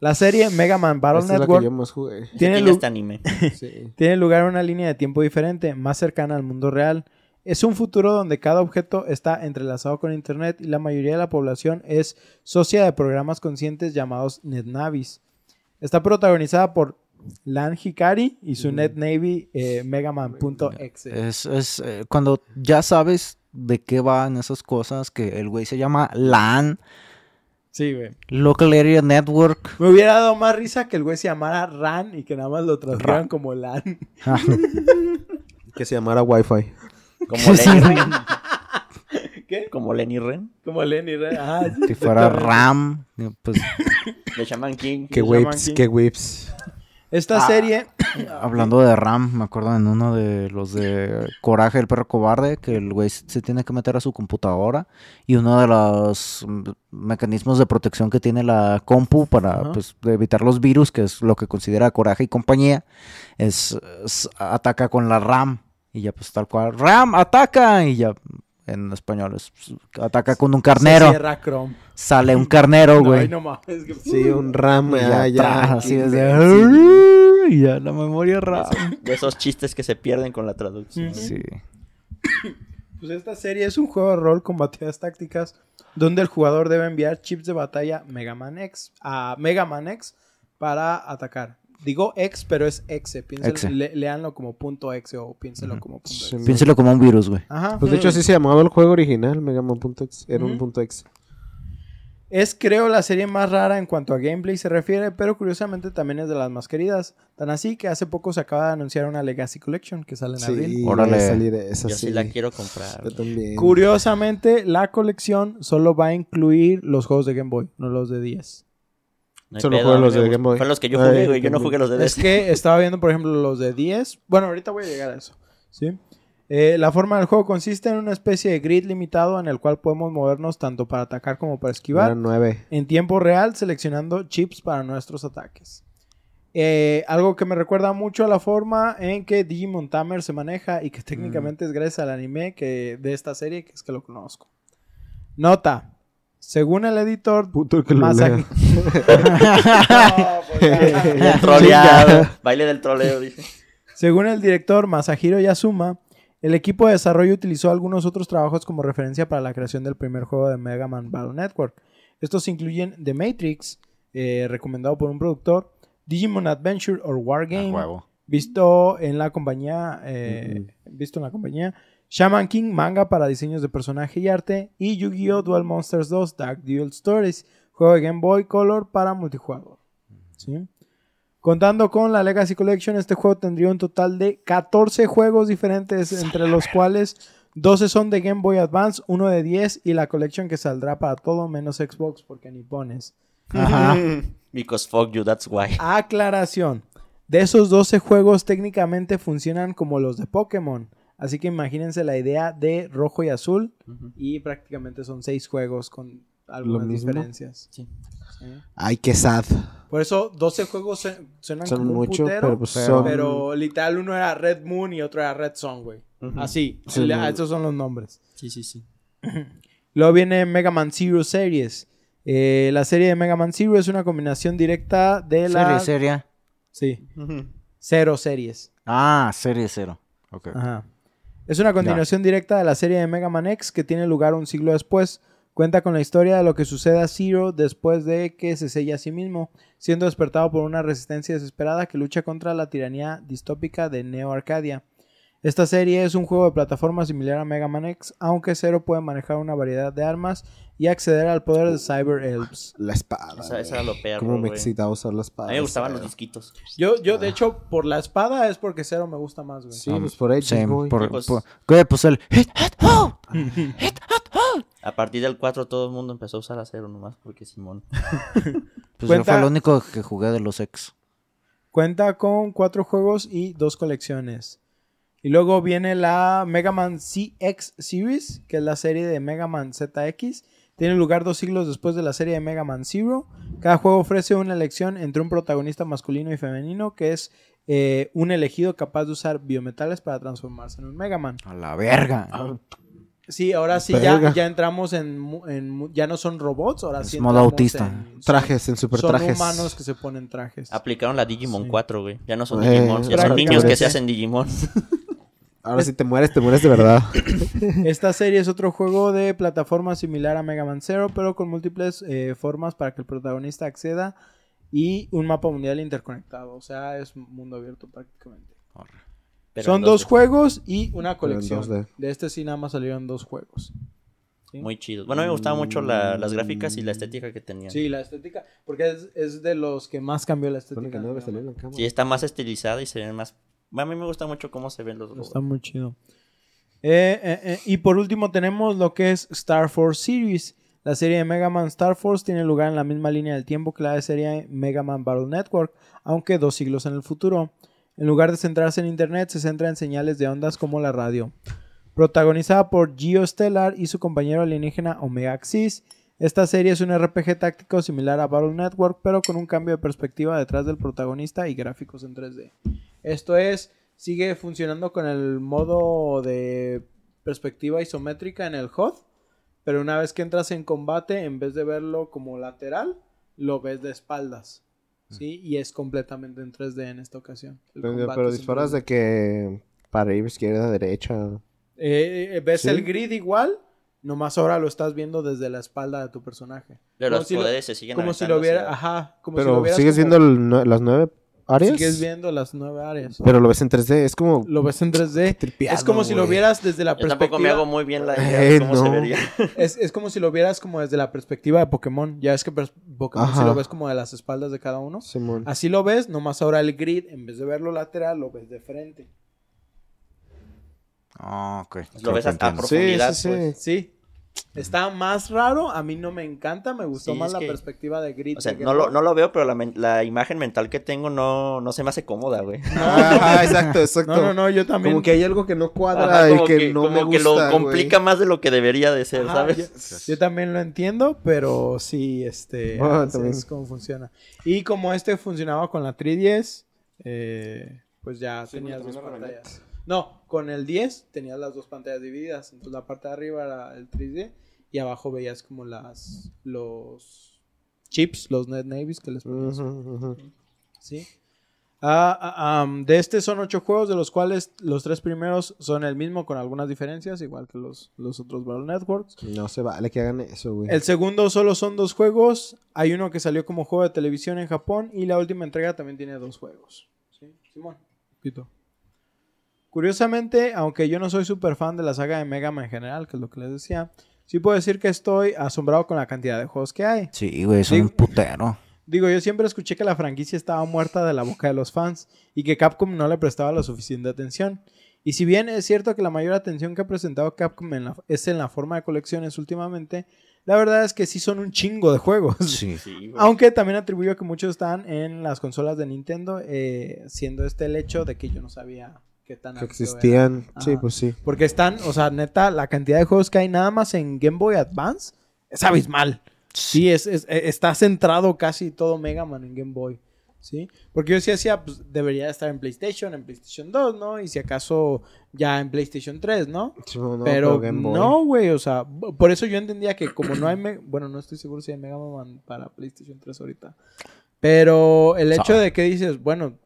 La serie Mega Man Battle Esta es la que Network yo más jugué. tiene, Tiene lu- este anime. Sí. tiene lugar en una línea de tiempo diferente, más cercana al mundo real. Es un futuro donde cada objeto está entrelazado con Internet y la mayoría de la población es socia de programas conscientes llamados NetNavis. Está protagonizada por LAN Hikari y su. Net Navy eh, Megaman.exe. Es, es eh, cuando ya sabes de qué van esas cosas, que el güey se llama LAN, Sí, güey. Local Area Network. Me hubiera dado más risa que el güey se llamara RAN y que nada más lo tradujeran como LAN. Que se llamara Wi-Fi. Como Ren. ¿Qué? Como Lenny Ren. Como Lenny Ren. Si fuera. RAM, pues De Shaman King. Llaman whips, que whips. Esta Ah. serie. hablando de RAM, me acuerdo en uno de los de Coraje el perro cobarde, que el güey se tiene que meter a su computadora y uno de los mecanismos de protección que tiene la compu para pues, evitar los virus, que es lo que considera Coraje y compañía, es, es- ataca con la RAM y ya pues tal cual, RAM, ataca y ya en español es pues, ataca con un Se carnero, cierra Chrome. sale un carnero, No, güey. ay, no mames. que- Sí, un RAM. Y ya, ya, así qué es de- imbécil. y ya la memoria RAM. De esos chistes que se pierden con la traducción. Sí. Pues esta serie es un juego de rol con batallas tácticas donde el jugador debe enviar chips de batalla Mega Man X a Mega Man X para atacar. Digo X, pero es exe. Piénselo- Exe. le- leanlo como punto exe o piénselo como punto Sí, exe. Piénselo como un virus, güey. Ajá. Pues de hecho así se llamaba el juego original, Megaman.exe. Era un punto exe. Es creo la serie más rara en cuanto a gameplay se refiere, pero curiosamente también es de las más queridas. Tan así que hace poco se acaba de anunciar una Legacy Collection que sale en abril. Sí, Órale. ya salí de esa, Yo sí sí. la quiero comprar. Yo también. Curiosamente, la colección solo va a incluir los juegos de Game Boy, no los de 10. No Solo pedo, los de gusta. Game Boy. Fueron los que yo Ay, jugué, güey. Yo no jugué los de Es DS. que estaba viendo, por ejemplo, los de 10. Bueno, ahorita voy a llegar a eso. ¿sí? Eh, la forma del juego consiste en una especie de grid limitado en el cual podemos movernos tanto para atacar como para esquivar. Nueve. en tiempo real seleccionando chips para nuestros ataques. Eh, algo que me recuerda mucho a la forma en que Digimon Tamer se maneja y que técnicamente es gracias al anime que, de esta serie que es que lo conozco. Nota. Según el editor... Puto el que lo Masa- lea. No, pues. Troleado. Baile del troleo, dice. Según el director Masahiro Yasuma, el equipo de desarrollo utilizó algunos otros trabajos como referencia para la creación del primer juego de Mega Man Battle Network. Estos incluyen The Matrix, eh, recomendado por un productor, Digimon Adventure or Wargame, visto en la compañía, eh, visto en la compañía, Shaman King manga para diseños de personaje y arte y Yu-Gi-Oh! Dual Monsters 2 Dark Duel Stories, juego de Game Boy Color para multijugador. ¿Sí? Contando con la Legacy Collection, este juego tendría un total de 14 juegos diferentes, entre los cuales 12 son de Game Boy Advance, uno de 10 y la Collection que saldrá para todo menos Xbox porque ni pones. Ajá. Because fuck you, that's why. Aclaración. De esos 12 juegos técnicamente funcionan como los de Pokémon. Así que imagínense la idea de rojo y azul. Y prácticamente son 6 juegos con algunas diferencias. Sí. Sí. Ay, qué sad. Por eso 12 juegos suenan Son como un mucho, putero, pero pues pero- son... pero literal uno era Red Moon y otro era Red Sun, güey. Así. Sí, Le-. Esos son los nombres. Sí, sí, sí. Luego viene Mega Man Zero Series. Eh, la serie de Mega Man Zero es una combinación directa de la... Serie, serie. Sí. Cero series. Ah, serie cero. Ok. Ajá. Es una continuación directa de la serie de Mega Man X que tiene lugar un siglo después. Cuenta con la historia de lo que sucede a Zero después de que se sella a sí mismo, siendo despertado por una resistencia desesperada que lucha contra la tiranía distópica de Neo Arcadia. Esta serie es un juego de plataforma similar a Mega Man X, aunque Zero puede manejar una variedad de armas y acceder al poder de Cyber Elves. La espada. Esa, esa era lo perro, Cómo me güey. excitaba usar la espada. A mí me gustaban los disquitos. Yo, yo de hecho, por la espada es porque Zero me gusta más, güey. Sí, pues por Edge, Sí, güey. por, Pues- por- pues el hit, hit, oh. Hit, hit, oh. A partir del 4 todo el mundo empezó a usar acero nomás porque Simón. Pues yo Cuenta- fue lo único que jugué de los ex. Cuenta con cuatro juegos y dos colecciones. Y luego viene la Mega Man CX Series, que es la serie de Mega Man ZX. Tiene lugar dos siglos después de la serie de Mega Man Zero. Cada juego ofrece una elección entre un protagonista masculino y femenino, que es eh, un elegido capaz de usar biometales para transformarse en un Mega Man. A la verga. Sí, ahora sí ya, ya entramos en, mu- en mu- Ya no son robots, ahora Es sí modo autista. en- son- Trajes, en super Son trajes. humanos que se ponen trajes. Aplicaron la Digimon Sí. 4, güey. Ya no son Eh, Digimon, ya son niños que se hacen Digimon. Ahora si te mueres, te mueres de verdad. Esta serie es otro juego de plataforma similar a Mega Man Zero, pero con múltiples eh, formas para que el protagonista acceda y un mapa mundial interconectado. O sea, es mundo abierto prácticamente. Pero Son dos 2D. juegos y una colección. 2D. De este sí nada más salieron dos juegos. ¿sí? Muy chidos. Bueno, a mí me gustaban mucho la- las gráficas y la estética que tenían. Sí, la estética, porque es, es de los que más cambió la estética. que no debe de salir Mega en la cámara. Sí, está más estilizada y se ven más... A mí me gusta mucho cómo se ven los. Está muy chido. Eh, eh, eh, y por último tenemos lo que es Star Force Series. La serie de Mega Man Star Force tiene lugar en la misma línea del tiempo que la de serie Mega Man Battle Network, aunque dos siglos en el futuro. En lugar de centrarse en Internet, se centra en señales de ondas como la radio. Protagonizada por Gio Stellar y su compañero alienígena Omega Axis, esta serie es un RPG táctico similar a Battle Network, pero con un cambio de perspectiva detrás del protagonista y gráficos en 3D. Esto es, sigue funcionando con el modo de perspectiva isométrica en el HUD, pero una vez que entras en combate, en vez de verlo como lateral, lo ves de espaldas. ¿Sí? Y es completamente en 3D en esta ocasión. El Pero, disparas 3D. de que para ir izquierda, derecha. Eh, eh, ves ¿Sí? el grid igual, nomás ahora lo estás viendo desde la espalda de tu personaje. Pero Como los si lo- poderes se siguen Como si lo viera, hacia- ajá, como si Pero lo como- viendo el nue- las nueve áreas. Sigues viendo las nueve áreas. Pero lo ves en 3D. Es como. Lo ves en 3D. tripeado, Es como si lo vieras desde la Yo tampoco me perspectiva. hago muy bien la idea Eh, de cómo se vería. Es, es como si lo vieras como desde la perspectiva de Pokémon. Ya es que Pokémon si Ajá. lo ves como de las espaldas de cada uno. Simón. Así lo ves, nomás ahora el grid, en vez de verlo lateral, lo ves de frente. Ah, ok. Lo Creo ves a, profundidad. Sí, sí, pues. Sí. Está más raro, a mí no me encanta, me gustó Sí, más la que- perspectiva de grid. O sea, no lo, no lo veo, pero la, imagen mental que tengo no, no se me hace cómoda, güey. Ajá, exacto, exacto. No, no, no, yo también. Como que hay algo que no cuadra Ajá, y como que, que, no como me que gusta, lo complica más de lo que debería de ser, Ajá, ¿sabes? Yo, yo también lo entiendo, pero sí, este, Ah, así también. es como funciona. Y como este funcionaba con la 310, eh, pues ya Sí, tenías dos pantallas. No, con el 10 tenías las dos pantallas divididas. Entonces la parte de arriba era el 3D y abajo veías como las los chips, los Net Navies que les ponías. ¿sí? Ah, ah, de este son ocho juegos, de los cuales los tres primeros son el mismo con algunas diferencias, igual que los, los otros Battle Networks. No se vale que hagan eso, güey. El segundo solo son dos juegos. Hay uno que salió como juego de televisión en Japón y la última entrega también tiene dos juegos. ¿Sí? Simón. Pito. Curiosamente, aunque yo no soy súper fan de la saga de Mega Man en general, que es lo que les decía, sí puedo decir que estoy asombrado con la cantidad de juegos que hay. Sí, güey, es Digo- un putero. Digo, yo siempre escuché que la franquicia estaba muerta de la boca de los fans y que Capcom no le prestaba la suficiente atención. Y si bien es cierto que la mayor atención que ha presentado Capcom en la- es en la forma de colecciones últimamente, la verdad es que sí son un chingo de juegos. Sí. Sí. Aunque también atribuyo que muchos están en las consolas de Nintendo, eh, siendo este el hecho de que yo no sabía qué tan Que existían. Sí, pues sí. Porque están, o sea, neta, la cantidad de juegos que hay nada más en Game Boy Advance es abismal. Sí, es, es- e- está centrado casi todo Mega Man en Game Boy. ¿Sí? Porque yo sí decía, pues debería estar en PlayStation, en PlayStation 2, ¿no? Y si acaso ya en PlayStation 3, ¿no? Sí, no, pero no, güey, o sea, por eso yo entendía que como no hay, me- bueno, no estoy seguro si hay Mega Man para PlayStation 3 ahorita. Pero el hecho de que dices, bueno,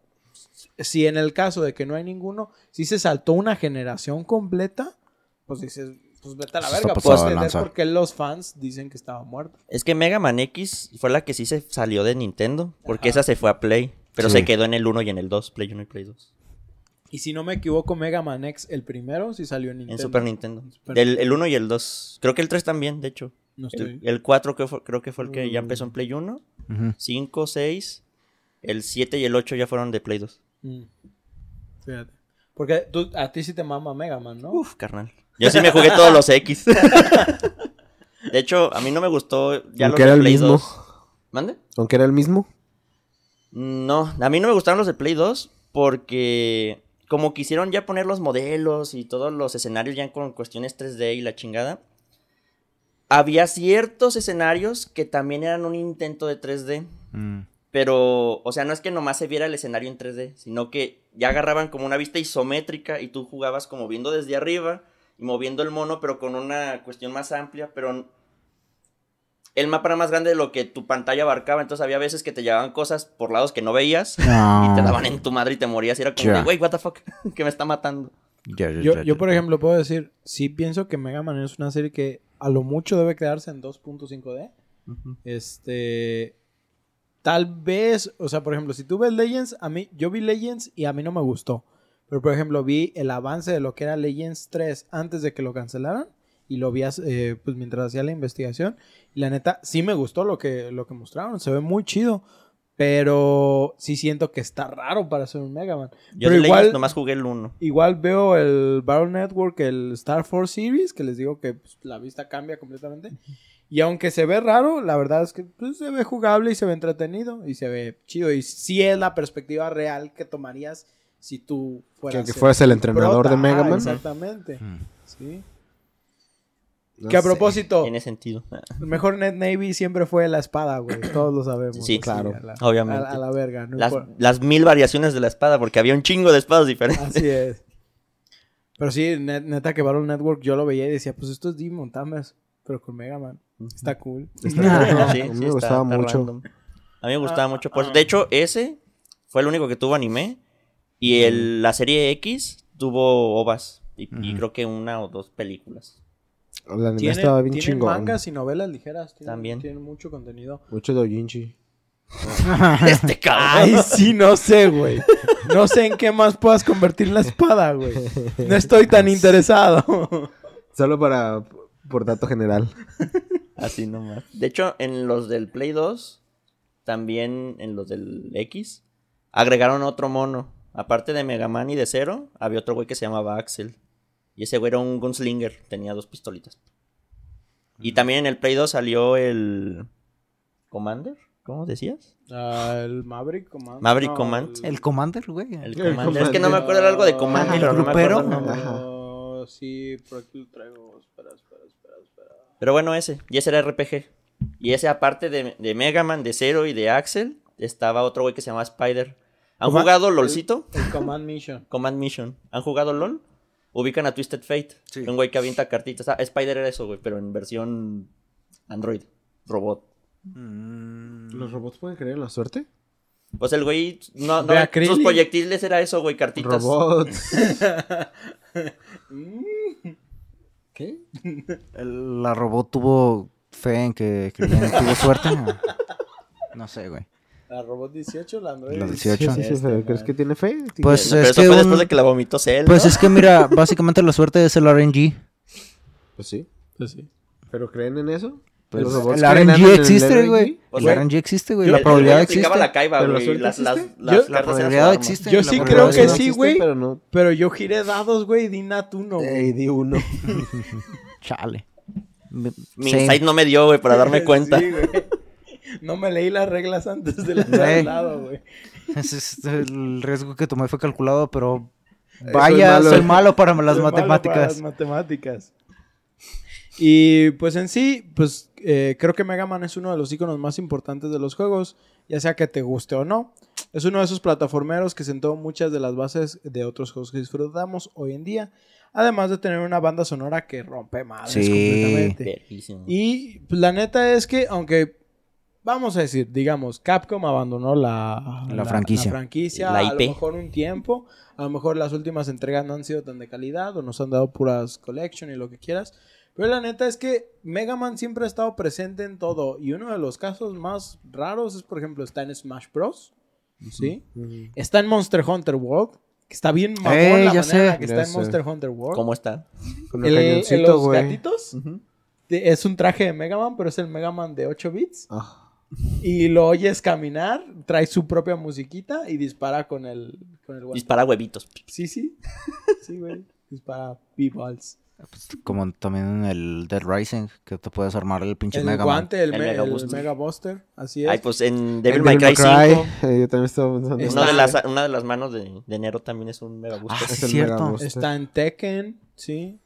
si en el caso de que no hay ninguno, si se saltó una generación completa, pues dices, pues vete a la Eso verga, pues de entender por qué los fans dicen que estaba muerto. Es que Mega Man X fue la que sí se salió de Nintendo, porque Ajá. esa se fue a Play, pero Sí. se quedó en el 1 y en el 2, Play 1 y Play 2. Y si no me equivoco, Mega Man X, el primero, sí salió en Nintendo. En Super Nintendo. Super Del, el 1 y el 2. Creo que el 3 también, de hecho. No El, estoy. el 4 creo, fue- creo que fue el que ya Mm. empezó en Play 1. Ujú. 5, 6. El 7 y el 8 ya fueron de Play 2. Mm. Fíjate. Porque tú, a ti sí te mama Mega Man, ¿no? Uf, carnal. Yo sí me jugué todos los X. de hecho, a mí no me gustó ya Aunque los era de el Play mismo. 2. ¿Mande? Aunque era el mismo. No, a mí no me gustaron los de Play 2 porque como quisieron ya poner los modelos y todos los escenarios ya con cuestiones 3D y la chingada, había ciertos escenarios que también eran un intento de 3D, Mm. Pero, o sea, no es que nomás se viera el escenario en 3D, sino que ya agarraban como una vista isométrica y tú jugabas como viendo desde arriba y moviendo el mono, pero con una cuestión más amplia, pero el mapa era más grande de lo que tu pantalla abarcaba, entonces había veces que te llegaban cosas por lados que no veías y te daban en tu madre y te morías y era como güey, what the fuck, que me está matando. Yo, yo, por ejemplo, puedo decir, sí pienso que Mega Man es una serie que a lo mucho debe quedarse en 2.5D. Este. Tal vez, o sea, por ejemplo, si tú ves Legends, a mí, yo vi Legends y a mí no me gustó. Pero, por ejemplo, vi el avance de lo que era Legends 3 antes de que lo cancelaran. Y lo vi eh, pues mientras hacía la investigación. Y la neta, sí me gustó lo que, lo que mostraron. Se ve muy chido. Pero sí siento que está raro para ser un Mega Man. Yo Pero de igual, Legends nomás jugué el 1. igual veo el Battle Network, el Star Force Series, que les digo que pues, la vista cambia completamente. Y aunque se ve raro, la verdad es que pues, se ve jugable y se ve entretenido y se ve chido. Y sí es la perspectiva real que tomarías si tú fueras. Que- que fueras el entrenador de Mega Ah, Man. Exactamente. Mm. Sí. No que a propósito, Tiene sentido. el mejor Net Navy siempre fue la espada, güey. Todos lo sabemos. Sí, así, claro. a la- Obviamente. A, a la verga. no Las, las mil variaciones de la espada, porque había un chingo de espadas diferentes. Así es. Pero sí, net- neta que Battle Network yo lo veía y decía, pues esto es Demon Tamers, pero con Mega Man. Está cool. Está- Sí, a mí sí, me gustaba está mucho. random. A mí me gustaba Ah, mucho. Por ah. De hecho, ese fue el único que tuvo anime. Y el, la serie X tuvo ovas. Y, creo que una o dos películas. La Tiene, estaba bien chingón. mangas y novelas ligeras. Tienen, También. Tienen mucho contenido. Mucho doujinshi. Este cabrón. Ay, sí, no sé, güey. No sé en qué más puedas convertir la espada, güey. No estoy tan interesado. Solo para por dato general. Así nomás. De hecho, en los del Play 2, también en los del X, agregaron otro mono. Aparte de Mega Man y de Zero, había otro güey que se llamaba Axel. Y ese güey era un gunslinger, tenía dos pistolitas. Y también en el Play 2 salió el... ¿Commander? ¿Cómo decías? Ah, el Maverick Command. Maverick Command. El Commander, güey. El El Commander. Es que no me Commander. acuerdo, algo de Commander, Ah, pero el no me acuerdo el grupero. Oh, sí, por aquí lo traigo. Espera, espera, espera. Pero bueno, ese. Y ese era RPG. Y ese, aparte de, de Mega Man, de Zero y de Axel, estaba otro güey que se llama Spider. ¿Han Coma- jugado LOLcito? El Command Mission. Command Mission. ¿Han jugado LOL? Ubican a Twisted Fate. Sí. Un güey que avienta cartitas. Ah, Spider era eso, güey, pero en versión Android. Robot. Mm. ¿Los robots pueden creer en la suerte? Pues el güey. No, no, sus proyectiles era eso, güey, cartitas. Robots. ¿Qué? El- la robot tuvo fe en que, que tuvo suerte. No sé, güey. La Robot 18, la Android La 18. 18. Sí, sí, sí, Este, pero ¿Crees que tiene fe? Pues Pero es eso que fue un- después de que la vomitó Cell. Pues ¿no? es que mira, básicamente la suerte es el RNG. Pues sí. Pues sí. ¿Pero creen en eso? Pues ¿Los robots el RNG el existe, güey. Pues, el güey, RNG existe, güey. El- La el probabilidad existe. la caiba, ¿Pero la güey. suerte Las, las, existe? las Yo- La cartas eran su probabilidad existe. Yo sí creo que sí, güey. Pero no. Pero yo giré dados, güey, y di Nat 1, güey. Ey, di uno. Chale. Mi insight no me dio, güey, para darme cuenta. No me leí las reglas antes de la Güey. el riesgo que tomé fue calculado, pero vaya, malo. soy malo para las Soy malo para matemáticas. las matemáticas. Y pues en sí, pues eh, creo que Mega Man es uno de los iconos más importantes de los juegos, ya sea que te guste o no. Es uno de esos plataformeros que sentó muchas de las bases de otros juegos que disfrutamos hoy en día, además de tener una banda sonora que rompe madres Sí. completamente. Y pues, la neta es que, aunque vamos a decir, digamos, Capcom abandonó la, La franquicia. franquicia, La a lo mejor un tiempo, a lo mejor las últimas entregas no han sido tan de calidad o nos han dado puras collection y lo que quieras. Pero la neta es que Mega Man siempre ha estado presente en todo. Y uno de los casos más raros es, por ejemplo, está en Smash Bros. ¿Sí? Está en Monster Hunter World. Que está bien mamón Ey, la ya manera sé. en la que Ya está en sé. Monster Hunter World. ¿Cómo está? Con El, los gatitos es un traje de Mega Man, pero es el Mega Man de 8 bits. Ah, Y lo oyes caminar, trae su propia musiquita y dispara con el, con el. Dispara huevitos. Sí, sí. Sí, güey. Dispara B-Balls. Pues, como también en el Dead Rising, que te puedes armar el pinche El Mega Man. guante, el, El me- Mega el. Mega Buster. Así es. Ay, pues en Devil en May Cry 5. eh, yo también estaba pensando. Está- Una de, las, una de las manos de, de Nero también es un Mega. Ah, Es sí, el cierto. Está en Tekken, sí.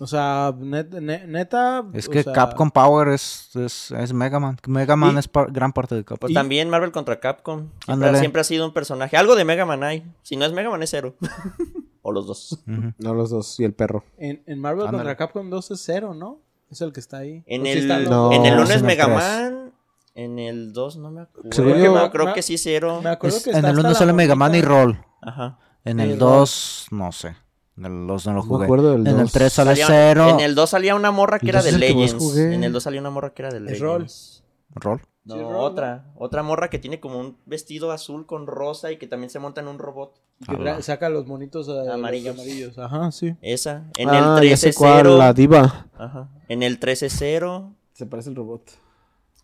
O sea, net- ne- neta. Es que sea, Capcom Power es, es, es Mega Man. Mega Man Y- es par- gran parte de Capcom. Pues también Marvel contra Capcom. Siempre, siempre ha sido un personaje. Algo de Mega Man hay. Si no es Mega Man, es cero. o los dos. Ujú. No, los dos. Y el perro. En, en Marvel Ándale. contra Capcom 2 es cero, ¿no? Es el que está ahí. En ¿O sí el, los no, dos? en el 1 es en el Mega tres. Man. En el 2 no me acuerdo. Creo, yo- que- creo me- que sí cero. Me acuerdo Es- que en está el hasta 1 la sale Mega Man y. Roll. Ajá. En el Roll. 2, no sé. En el 2 no lo No me jugué. acuerdo del en el dos. 3 sale Salía- 0. En el 2 salía una morra que El era de el Legends. En el 2 salía una morra que era de Es Roll. Legends. Roll. No, Sí, Rob, otra. Otra morra que tiene como un vestido azul con rosa y que también se monta en un robot. Y que tra- saca los monitos eh, los Amarillos. amarillos. Ajá, sí. Esa. En ah, el ya sé cuál, la 13-0. diva. Ajá. En el 13-0. Se parece el robot.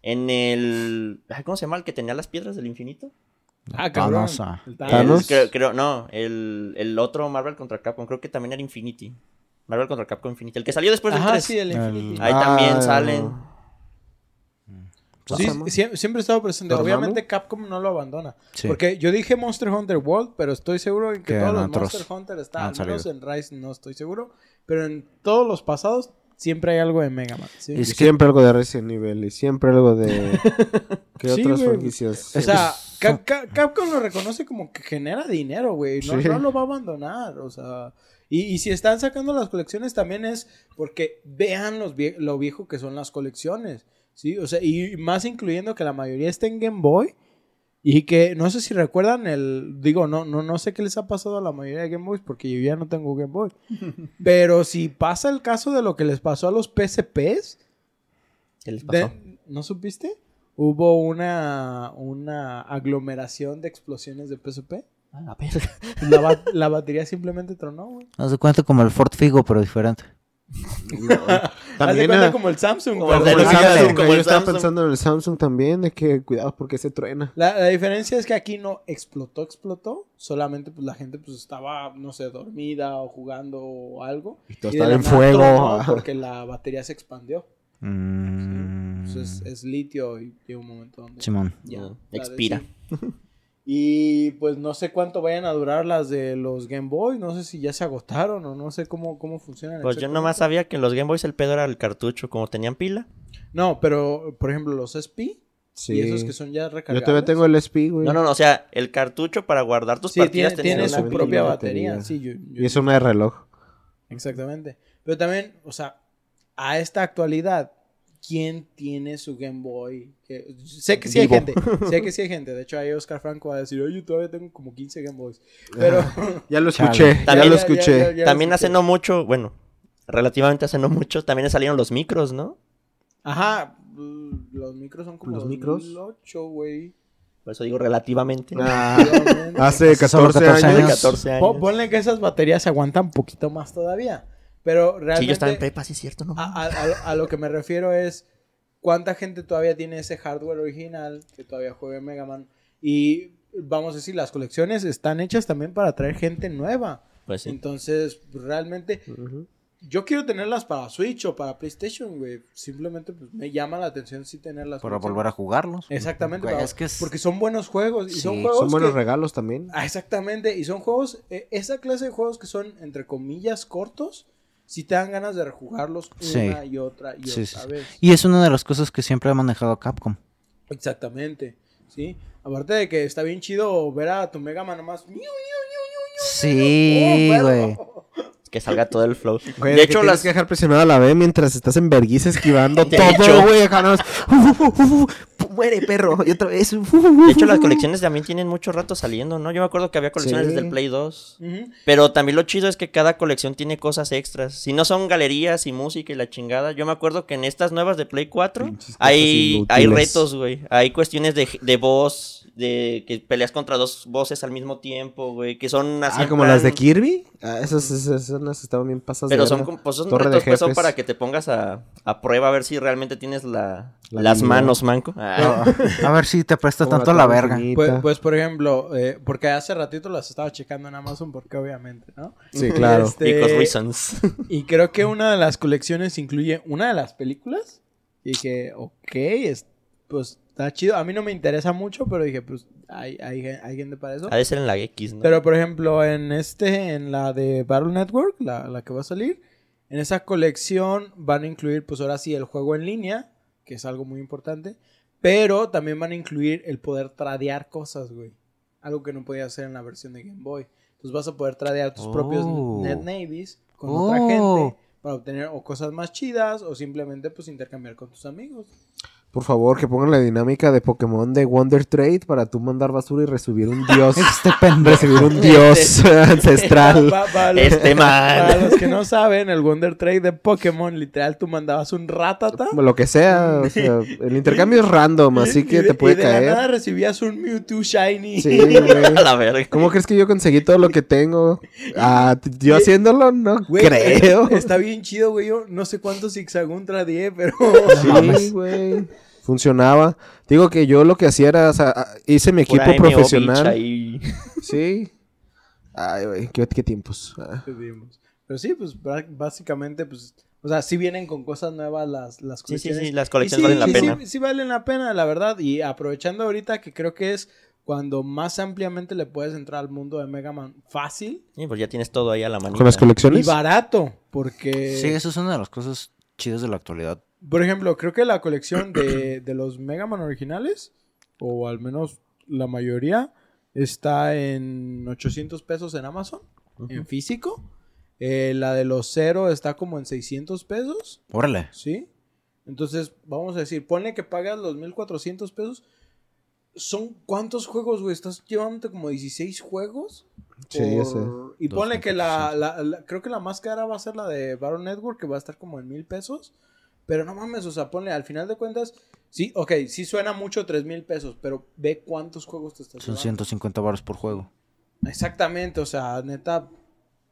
En el. ay, ¿Cómo se llama el que tenía las piedras del infinito? Ah, cabrón. Thanos, El Thanos. El- creo, creo- no, el, el otro Marvel contra Capcom, creo que también era Infinity. Marvel contra Capcom Infinity. El que salió después del Ajá, 3. sí, el El- Infinity. Ahí Ah, también salen. Sí, sie- siempre, he estado presente. ¿Dormammu? Obviamente Capcom no lo abandona. Sí. Porque yo dije Monster Hunter World, pero estoy seguro en que, Que todos los otros Monster Hunter están. Al menos en Rise no estoy seguro. Pero en todos los pasados siempre hay algo de Mega Man. ¿sí? Y siempre algo de Resident Evil y siempre algo de... ¿Qué otras franquicias? O sea, Ca- Ca- Capcom lo reconoce como que genera dinero, güey. No, lo va a abandonar. O sea. Y, y si están sacando las colecciones también es porque vean los vie- lo viejo que son las colecciones. Sí, o sea, y más incluyendo que la mayoría está en Game Boy. Y que no sé si recuerdan el. Digo, no, no, no sé qué les ha pasado a la mayoría de Game Boys porque yo ya no tengo Game Boy. Pero si pasa el caso de lo que les pasó a los PSPs. ¿Qué les pasó? de- ¿No supiste? Hubo una, una aglomeración de explosiones de PSP. Ah, la. La, la batería simplemente tronó, güey. Haz de cuenta como el Ford Figo, pero diferente. De También como el Samsung. Como pero el de Como el Ándale, Samsung, como yo el estaba Samsung. pensando en el Samsung también, de que cuidado porque se truena. La, la diferencia es que aquí no explotó, explotó. Solamente pues la gente pues estaba, no sé, dormida o jugando o algo. Y todo estaba en nada fuego. tronó. Porque la batería se expandió. Mm, Entonces es litio y llega un momento donde Simón. ya expira. Y pues no sé cuánto vayan a durar las de los Game Boy. No sé si ya se agotaron o no sé cómo, cómo funcionan. Pues yo nomás sabía que en los Game Boys el pedo era el cartucho. Como tenían pila. No, pero por ejemplo los SP Sí. y esos que son ya Yo recargables. todavía tengo el SP, güey. No, no, no. O sea, el cartucho para guardar tus Sí, partidas tiene, tenía tiene una su propia batería. batería. Sí, yo, yo- Y es una de reloj. Exactamente. Pero también, o sea, a esta actualidad, ¿quién tiene su Game Boy? Que- sé que sí hay Vivo. gente. Sé que sí hay gente. De hecho, ahí Oscar Franco va a decir, oye, yo todavía tengo como 15 Game Boys. Pero... Ya lo escuché, ya También- lo ya- escuché. ya- ya- También lo hace escuché. no mucho, bueno, relativamente hace no mucho, también salieron los micros, ¿no? Ajá, mm, los micros son como ¿Los micros? 2008, güey. Por eso digo relativamente. Ah, hace Solo 14 14 años. años. 14 años. Po- Ponle que esas baterías aguantan un poquito más todavía. Pero realmente... Sí, yo estaba en prepa, sí es cierto, ¿no? A, a- a- a lo que me refiero es cuánta gente todavía tiene ese hardware original que todavía juega en Mega Man. Y vamos a decir, las colecciones están hechas también para atraer gente nueva. Pues sí. Entonces, realmente, yo quiero tenerlas para Switch o para PlayStation, güey. Simplemente pues, me llama la atención sí tenerlas. Para volver a jugarlos. Exactamente, Güey, para- es que es- porque son buenos juegos. Y Sí, son juegos Son buenos que- regalos también. Ah, exactamente, y son juegos, eh, esa clase de juegos que son, entre comillas, cortos, si te dan ganas de rejugarlos Sí. una y otra y Sí, otra sí. vez. Y es una de las cosas que siempre ha manejado Capcom. Exactamente, ¿sí? Aparte de que está bien chido ver a tu Mega Man nomás. ¡miu, miu, miu, miu, Sí! ¡Oh, güey. Que salga todo el flow. Güey, de hecho, que las... que dejar presionada a la B mientras estás en vergüenza esquivando De todo, güey. Muere, perro. Y otra vez. De hecho, las colecciones también tienen mucho rato saliendo, ¿no? Yo me acuerdo que había colecciones Sí. desde el Play 2. Ujú. Pero también lo chido es que cada colección tiene cosas extras. Si no son galerías y música y la chingada. Yo me acuerdo que en estas nuevas de Play 4 Pinches cosas hay, hay retos, güey. Hay cuestiones de, de voz, de que peleas contra dos voces al mismo tiempo, güey. Que son así. Ah, como plan- las de Kirby. Ah, esas, esas, esas estaban bien pasadas. de Pero son, como- pues son retos pues, son para que te pongas a, a prueba a ver si realmente tienes la, La las manos manco. Ah. A ver si te presta Como tanto la verga. Pues, pues, por ejemplo, eh, porque hace ratito las estaba checando en Amazon, porque obviamente, ¿no? Sí, claro. Este, Because reasons. Y creo que una de las colecciones incluye una de las películas. Y dije, ok, es, pues está chido. A mí no me interesa mucho, pero dije, pues hay, hay, hay gente para eso. Ha de ser en la X, ¿no? Pero por ejemplo, en este, en la de Battle Network, la, la que va a salir, en esa colección van a incluir, pues ahora sí, el juego en línea, que es algo muy importante. Pero también van a incluir el poder tradear cosas, güey. Algo que no podía hacer en la versión de Game Boy. Entonces vas a poder tradear tus propios Oh. Net Navies con Oh. otra gente para obtener o cosas más chidas o simplemente pues intercambiar con tus amigos. Por favor, que pongan la dinámica de Pokémon de Wonder Trade para tú mandar basura y recibir un dios. Este pendejo. recibir un dios ancestral. Pa- para los- Este man. Para los que no saben, el Wonder Trade de Pokémon, literal, tú mandabas un ratata. Lo que sea, o sea, el intercambio es random, así que y de- te puede y de la nada recibías un Mewtwo Shiny. Sí, güey. A la verga. ¿Cómo crees que yo conseguí todo lo que tengo? Ah, yo haciéndolo, no Güey, creo. Está bien chido, güey. Yo no sé cuántos Zigzaguntra di, pero. Sí, güey. Funcionaba. Digo que yo lo que hacía era, o sea, hice mi equipo profesional. ahí. Sí. Ay, güey, qué, qué tiempos. Ah. Pero sí, pues básicamente, pues. O sea, sí vienen con cosas nuevas las, las Sí, sí, colecciones. sí, las Y colecciones sí, valen la sí, pena. Sí, sí valen la pena, la verdad. Y aprovechando ahorita que creo que es cuando más ampliamente le puedes entrar al mundo de Mega Man fácil Sí, pues ya tienes todo ahí a la manita. ¿Con las y colecciones? barato. Porque, Sí, eso es una de las cosas chidas de la actualidad. Por ejemplo, creo que la colección de, de los Mega Man originales, o al menos la mayoría, está en 800 pesos en Amazon, en físico. Eh, la de los cero está como en 600 pesos. Órale. ¿Sí? Entonces, vamos a decir, ponle que pagas los 1400 pesos. ¿Son cuántos juegos, güey? ¿Estás llevándote como 16 juegos? Sí, sé. Y ponle que la, la- la- Creo que la más cara va a ser la de Baron Network, que va a estar como en mil pesos. Pero no mames, o sea, ponle, al final de cuentas. Sí, ok, sí suena mucho 3 mil pesos, pero ve cuántos juegos te estás Son llevando. 150 baros por juego. Exactamente, o sea, neta.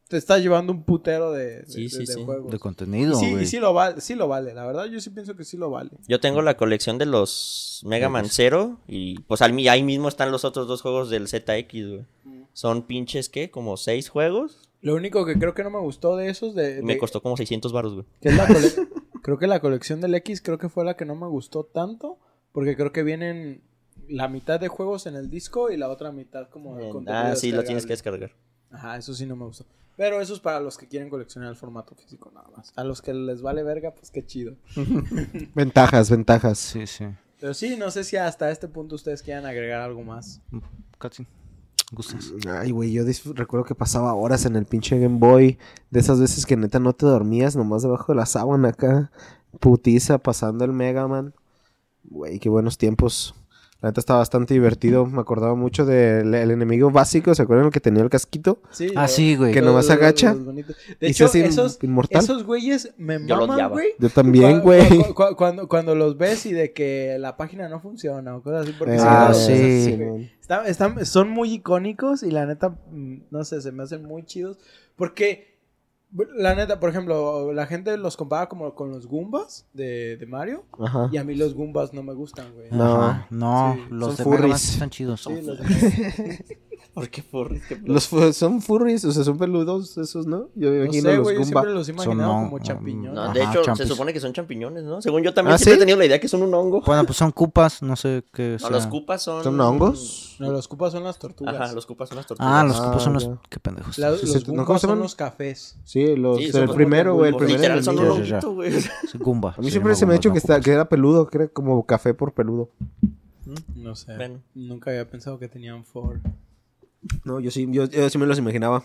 Te estás llevando un putero de, de- Sí, sí, de- de sí. juegos. De contenido, sí, güey. y sí lo vale, sí lo vale, la verdad yo sí pienso que sí lo vale. Yo tengo la colección de los Mega Man Zero y pues ahí mismo están los otros dos juegos del ZX, güey. Son pinches, ¿qué? Como seis juegos. Lo único que creo que no me gustó de esos de, me costó como 600 baros, güey. que es la cole- creo que la colección del X creo que fue la que no me gustó tanto porque creo que vienen la mitad de juegos en el disco y la otra mitad como de contenido Ah, sí, lo tienes que descargar. Ajá, eso sí no me gustó. Pero eso es para los que quieren coleccionar el formato físico nada más. A los que les vale verga, pues qué chido. Ventajas, ventajas. Sí, sí. Pero sí, no sé si hasta este punto ustedes quieran agregar algo más. Casi. Gustas. Ay, güey, yo recuerdo que pasaba horas en el pinche Game Boy. De esas veces que neta no te dormías nomás debajo de la sábana acá. Putiza pasando el Mega Man. Güey, qué buenos tiempos. La neta estaba bastante divertido. Me acordaba mucho del el enemigo básico. ¿Se acuerdan el que tenía el casquito? Sí, Ah, sí, güey. Que los- nomás los- agacha los. De y hecho, se hace esos, inmortal. esos güeyes me Yo maman, güey. Yo también, güey. cu- cu- Cuando, cuando los ves y de que la página no funciona o cosas así. Porque Ah, sí, sí. güey. Está- están- son muy icónicos y la neta, mm, no sé, se me hacen muy chidos. Porque, la neta, por ejemplo, la gente los compara como con los Goombas de, de Mario. Ajá. Y a mí los Goombas no me gustan, güey. No. Ajá, no, Sí, los son de Mega Man furries. sí están chidos. Sí, los- ¿Por qué furries? ¿Qué Los fu- son furries, o sea, son peludos esos, ¿no? Yo me no imagino sé, los güey, yo siempre los he imaginado Son, como no, champiñones. No, Ajá, de hecho, se supone que son champiñones, ¿no? Según yo también ¿Ah, siempre sí? he tenido la idea que son un hongo. Bueno, pues son cupas, no sé qué No, sea. los cupas son... ¿Son hongos? No, los cupas son las tortugas. Ajá, los cupas son las tortugas. Ah, los Ah, cupas son los... ya. Qué pendejos. La- Sí, los ¿no? ¿Cómo se son los cafés. Sí, los, Sí, el primero, güey, el Pues primer literal son un honguito, güey. Goomba. A mí siempre se me ha dicho Goomba, que, no era peludo, que era como café por peludo. No sé. Nunca había pensado que tenían for. No, yo sí, yo, yo sí me los imaginaba.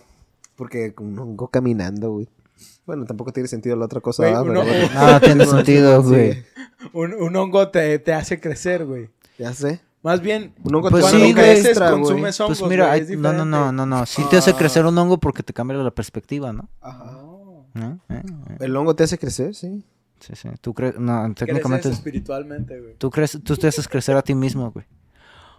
Porque un hongo caminando, güey. Bueno, tampoco tiene sentido la otra cosa. Güey, uno- Pero bueno, Ah, tiene sentido, güey. Un, un hongo te, te hace crecer, güey. ya sé. Más bien, Un hongo Pues cuando sí, creces consumes hongos, Pues mira, güey, no, no, no, no, no. Sí te hace Ah. crecer un hongo porque te cambia la perspectiva, ¿no? Ah. ¿Eh? ¿Eh? ¿Eh? El hongo te hace crecer, sí. Sí, sí. Tú crees, no, Creces técnicamente espiritualmente, güey. tú crees, tú te haces crecer a ti mismo, güey.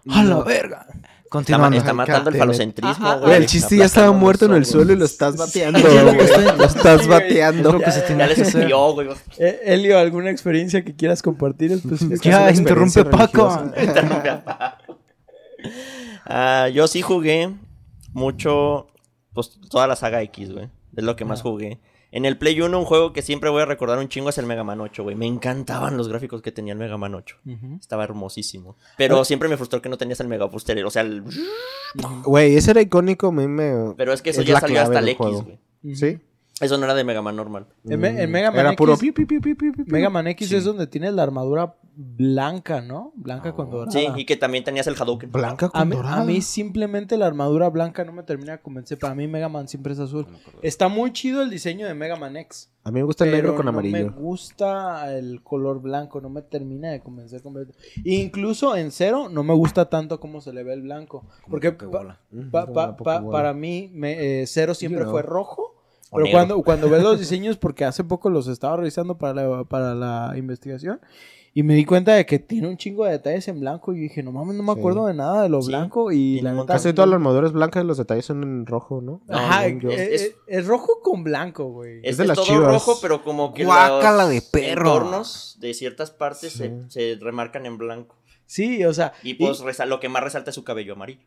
¡A la verga! Está, Continuando. está matando el falocentrismo, Ah, ah, güey. El chiste ya estaba muerto en el suelo y lo estás bateando, Sí, güey. güey. Lo estás bateando. Lo que se Ya tenía les que hacer. escribió, güey. Eh, Elio, ¿alguna experiencia que quieras compartir específicamente? Ya, una interrumpe experiencia Paco. Ah, yo sí jugué mucho, pues toda la saga X, güey. Es lo que más jugué. En el Play 1, un juego que siempre voy a recordar un chingo es el Mega Man 8, güey. Me encantaban los gráficos que tenía el Mega Man 8. Ujú. Estaba hermosísimo. Pero siempre me frustró que no tenías el Mega Booster. O sea, el... Güey, ese era icónico, a mí me... pero es que eso Es ya salió hasta el X, güey. ¿Sí? Eso no era de Mega Man normal. En, Me- en Mega Man Era X, puro... pi, pi, pi. Mega Man X es donde tienes la armadura blanca, ¿no? Blanca con dorada. Sí, y que también tenías el Hadouken. Blanca A con mí, dorada. a mí simplemente la armadura blanca no me termina de convencer. Para mí Mega Man siempre es azul. Está muy chido el diseño de Mega Man X. A mí me gusta el negro con no amarillo. me gusta el color blanco, no me termina de convencer completo. Incluso en cero no me gusta tanto cómo se le ve el blanco. Porque pa- pa- como pa- para mí me- eh, cero siempre know. fue rojo. Pero negro. cuando, cuando ves los diseños, porque hace poco los estaba revisando para la, para la investigación, y me di cuenta de que tiene un chingo de detalles en blanco, y dije, no mames, no me Sí. acuerdo de nada de lo Sí, blanco, y la neta... Casi toda la armadura es blanca y los detalles son en rojo, ¿no? Ajá, yo. es, Es- rojo con blanco, güey. Es, de es las todo chivas. rojo, pero como que Guácala los de perro. entornos de ciertas partes Sí. se, se remarcan en blanco. Sí, o sea... Y pues resa- lo que más resalta es su cabello amarillo.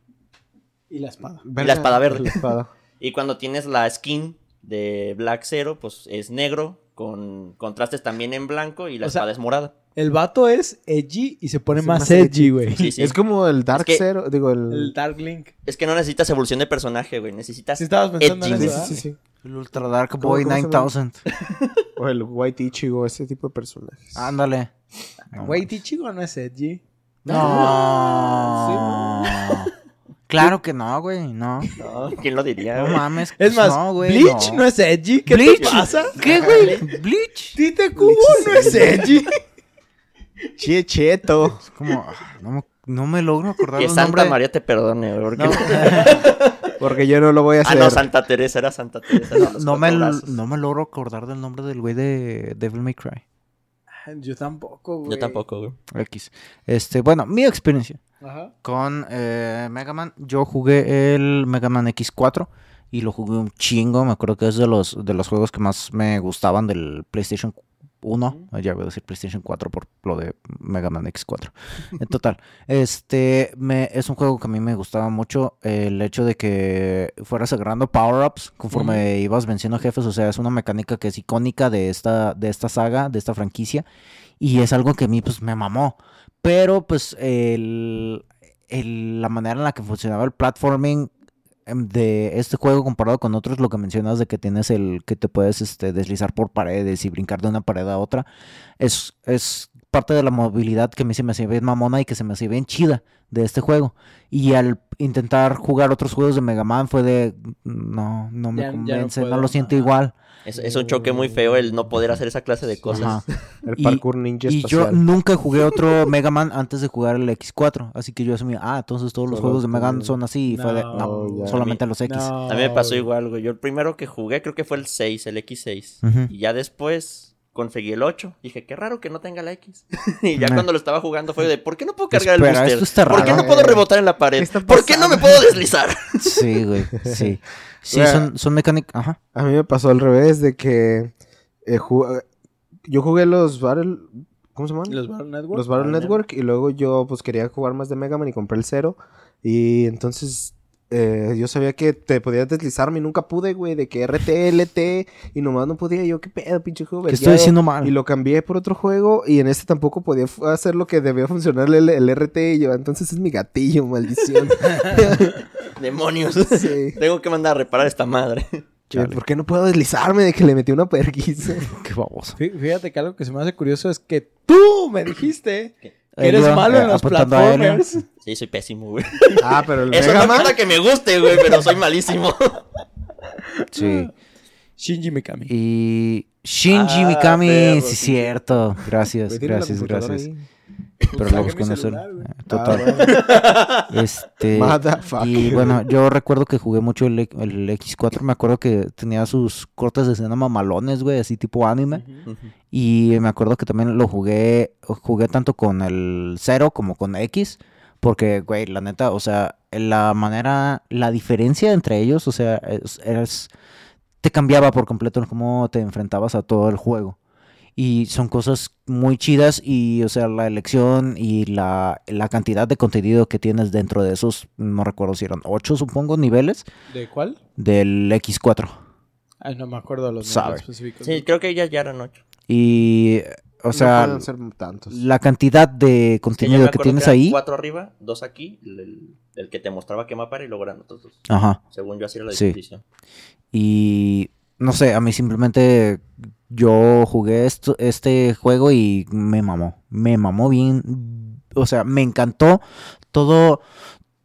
y la espada. Verga, la espada verde. La espada. Y cuando tienes la skin de Black Zero, pues es negro, con contrastes también en blanco y la O sea, espada es morada. El vato es edgy y se pone Es más, más edgy, güey. Sí, sí. Es como el Dark Es que- Zero, digo, el... El Dark Link. Es que no necesitas evolución de personaje, güey. Necesitas Si estabas pensando en edgy. Sí, eso, sí, sí, sí. El Ultra Dark ¿Cómo- Boy cómo se llama? 9000. O el White Ichigo, ese tipo de personajes. Ándale. No, Güey, Tichigo no es edgy. No. Claro que no, güey. No. No, ¿Quién lo diría? No güey? mames. Es más, no, güey, Bleach no. es edgy. ¿Qué Bleach. te pasa? ¿Qué, güey? Bleach. Tite Cubo no es edgy. Che, cheto. Es como, ah, no, me- no me logro acordar Que Santa nombre. María te perdone, güey. porque- No, Porque yo no lo voy a Ah, hacer. no, Santa Teresa era Santa Teresa. no, me, no me logro acordar del nombre del güey de Devil May Cry. Yo tampoco, güey. Yo tampoco, güey. X. Este, bueno, mi experiencia Ajá. con eh, Mega Man. Yo jugué el Mega Man X4 y lo jugué un chingo. Me acuerdo que es de los, de los juegos que más me gustaban del PlayStation 1. Ya voy a decir PlayStation 4 por lo de Mega Man X4. En total, este me, es un juego que a mí me gustaba mucho. El hecho de que fueras agarrando power-ups conforme ibas venciendo jefes. O sea, es una mecánica que es icónica de esta, de esta saga, de esta franquicia. Y es algo que a mí pues me mamó. Pero pues el, el- la manera en la que funcionaba el platforming em, de este juego comparado con otros, lo que mencionas de que tienes el que te puedes este, deslizar por paredes y brincar de una pared a otra, es, es parte de la movilidad que a mí se me hacía bien mamona y que se me hacía bien chida de este juego. Y al intentar jugar otros juegos de Mega Man fue de, no, no me Ya- ya no convence, no, lo siento igual. Es, es un choque muy feo el no poder hacer esa clase de cosas. Ajá. El Y- parkour ninja Y yo espacial. nunca jugué otro Mega Man antes de jugar el X4. Así que yo asumí, ah, entonces todos los Solo juegos de Mega Man son así. Y fue de, no, No, solamente los X. No, A mí me pasó igual, güey. Yo el primero que jugué creo que fue el 6, el X6. Ujú. Y ya después conseguí el 8. Dije, qué raro que no tenga la X. y ya cuando lo estaba jugando fue de, ¿por qué no puedo cargar Espera, el booster? esto está ¿Por qué raro. no puedo Eh, rebotar en la pared? ¿qué está ¿Por qué no me puedo deslizar? Sí, güey, sí. Sí, son, son mecánicas. Ajá. A mí me pasó al revés de que eh, ju- yo jugué los Battle... ¿Cómo se llaman? Los Battle Network. Los Battle Battle Network y luego yo pues quería jugar más de Mega Man y compré el cero y entonces eh, yo sabía que te podías deslizarme y nunca pude, güey, de que RT, LT y nomás no podía. Yo, qué pedo, pinche juego. Que estoy diciendo mal. Y lo cambié por otro juego y en este tampoco podía hacer lo que debía funcionar el, el RT y yo, entonces es mi gatillo, maldición. Demonios. Sí. Tengo que mandar a reparar esta madre. Que, ¿Por qué no puedo deslizarme de que le metí una perguisa? Qué baboso. Fí- Fíjate que algo que se me hace curioso es que tú me dijiste eres Elio, malo eh, en los a Elio. platformers. Sí, soy pésimo, güey. Ah, pero el Eso Mega no Man... quita que me guste, güey, pero soy malísimo. Sí. Shinji Mikami. Y Shinji Ah, Mikami, perro, sí, sí. cierto. Gracias, gracias, gracias. ahí. Pero mi busco en el celular, eh, Ah, Total. bueno. Este. Y bueno, yo recuerdo que jugué mucho el, el X4. Me acuerdo que tenía sus cortes de escena mamalones, güey, así tipo anime. Y me acuerdo que también lo jugué, jugué tanto con el 0 como con X. Porque, güey, la neta, o sea, la manera, la diferencia entre ellos, o sea, es, es- te cambiaba por completo en cómo te enfrentabas a todo el juego. Y son cosas muy chidas y, o sea, la elección y la, la cantidad de contenido que tienes dentro de esos, no recuerdo si eran 8, supongo, niveles ¿De cuál? del X4. Ay, no me acuerdo los Sabe. nombres específicos. Sí, creo que ya, ya eran ocho. Y, o No sea, pueden ser tantos. la cantidad de contenido que tienes ahí. Cuatro arriba, dos aquí, el, el- que te mostraba qué mapa era y luego eran otros dos. Ajá. Según yo, así era la Sí. disposición. Y no sé, a mí simplemente yo jugué este juego y me mamó. Me mamó bien. O sea, me encantó todo,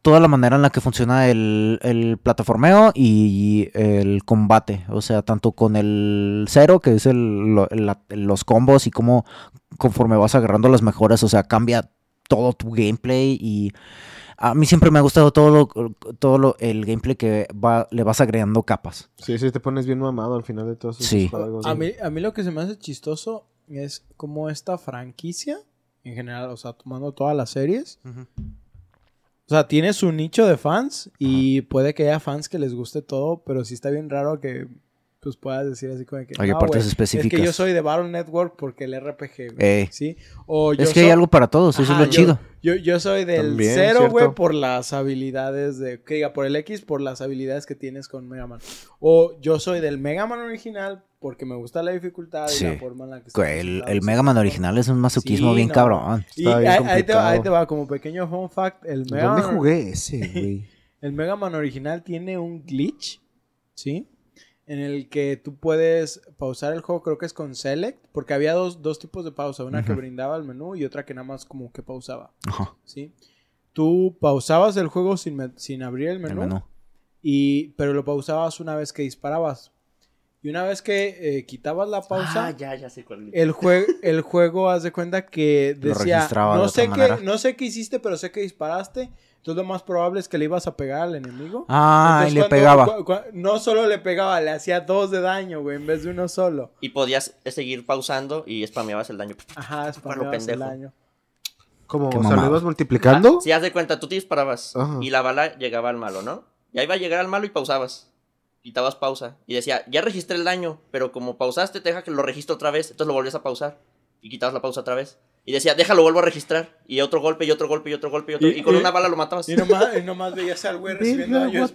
toda la manera en la que funciona el, el plataformeo y el combate. O sea, tanto con el cero, que es el, los combos y cómo conforme vas agarrando las mejoras, o sea, cambia todo tu gameplay y a mí siempre me ha gustado todo lo, todo lo- el gameplay que va, le vas agregando capas. Sí, sí, te pones bien mamado al final de todos esos Sí. A mí, a mí lo que se me hace chistoso es como esta franquicia, en general, o sea, tomando todas las series. O sea, tiene su nicho de fans y puede que haya fans que les guste todo, pero sí está bien raro que pues puedas decir así como que Hay "No, partes específicas. Es que yo soy de Battle Network porque el RPG, güey", Ey. ¿sí? O yo Es que hay soy- algo para todos, eso es lo yo- chido. Yo, yo soy del También, cero, güey, por las habilidades de. Que diga, por el X, por las habilidades que tienes con Mega Man. O yo soy del Mega Man original porque me gusta la dificultad y la forma en la que Güey, El, el Mega Man original es un masoquismo Sí, bien no. cabrón. Y bien ahí, ahí te va, ahí te va, como pequeño fun fact: el Mega, ¿Dónde Man, jugué ese, güey? el Mega Man original tiene un glitch, ¿sí? En el que tú puedes pausar el juego, creo que es con Select, porque había dos, dos tipos de pausa: una que brindaba el menú y otra que nada más como que pausaba. ¿sí? Tú pausabas el juego sin, sin abrir el el menú. Y, pero lo pausabas una vez que disparabas. Y una vez que eh, quitabas la pausa, Ah, ya, ya sé cuál. el, jue- el juego, haz de cuenta que decía, de no otra sé, manera". qué, no sé qué hiciste, pero sé que disparaste. Entonces lo más probable es que le ibas a pegar al enemigo. Ah, y le cuando- pegaba. cu- cu- no solo le pegaba, le hacía dos de daño, güey, en vez de uno solo. Y podías eh, seguir pausando y spameabas el daño. Ajá, spameabas el pendejo. daño. Como, Qué o sea. ¿lo ibas multiplicando? Ah, si haz de cuenta, tú te disparabas Ajá. y la bala llegaba al malo, ¿no? Y ahí va a llegar al malo y pausabas. Quitabas pausa. Y decía, ya registré el daño, pero como pausaste, te deja que lo registre otra vez. Entonces lo volvías a pausar. Y quitabas la pausa otra vez. Y decía, déjalo, vuelvo a registrar. Y otro golpe, y otro golpe, y otro golpe, y otro. Y- Y, con y- una bala lo matabas. Y nomás, y nomás veías al güey recibiendo daño.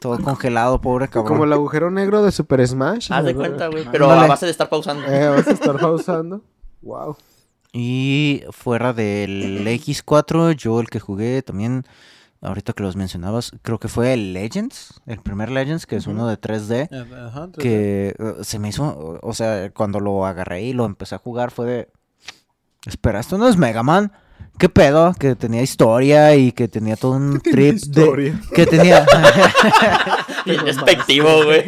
Todo congelado, pobre cabrón. Como el agujero negro de Super Smash. Haz de cuenta, güey. Pero a base de estar pausando. Eh, vas a estar pausando. Wow. Y fuera del X4, yo el que jugué también, ahorita que los mencionabas, creo que fue el Legends, el primer Legends, que es uno de 3D, Ajá, entonces- que eh, se me hizo, o sea, cuando lo agarré y lo empecé a jugar fue de, espera, esto no es Mega Man. ¿Qué pedo? Que tenía historia y que tenía todo un trip historia? de... Que tenía... Despectivo, güey.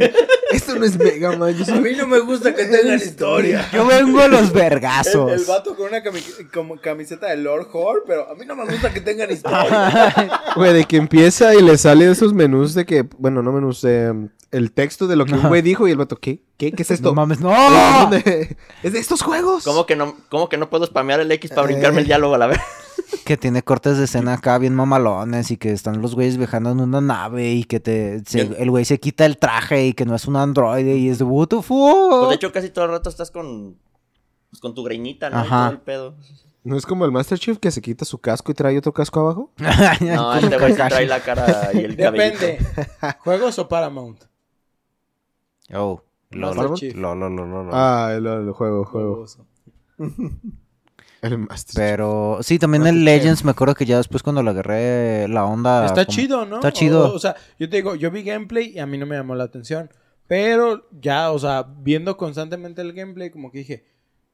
Esto no es Mega Man. A mí no me gusta que tengan historia. Yo vengo a los El, vergazos. el vato con una cami- como camiseta de Lord Hor, pero a mí no me gusta que tengan historia. Güey, de que empieza y le sale esos menús de que, bueno, no menús, eh, el texto de lo que un güey dijo y el vato, ¿qué? ¿Qué? ¿Qué es esto? No mames, no. ¿Es de estos juegos? ¿Cómo que no, cómo que no puedo spamear el X para brincarme el diálogo a la vez? Que tiene cortes de escena acá bien mamalones y que están los güeyes viajando en una nave y que te se- el güey se quita el traje y que no es un androide y es de what the fuck. Pues de hecho, casi todo el rato estás con. Pues con tu greñita, ¿no? Y Ajá. todo el pedo. ¿No es como el Master Chief que se quita su casco y trae otro casco abajo? No, este güey sí trae la cara y el cabello. Depende. ¿Juegos o Paramount? Oh, lo, Master lo, Chief. lo, lo, lo, lo, lo. Ah, el, el juego, juego. El Master Pero sí, también el Legends me acuerdo que ya después cuando le agarré la onda. Está como- chido, ¿no? Está chido. O, o sea, yo te digo, yo vi gameplay y a mí no me llamó la atención. Pero ya, o sea, viendo constantemente el gameplay, como que dije,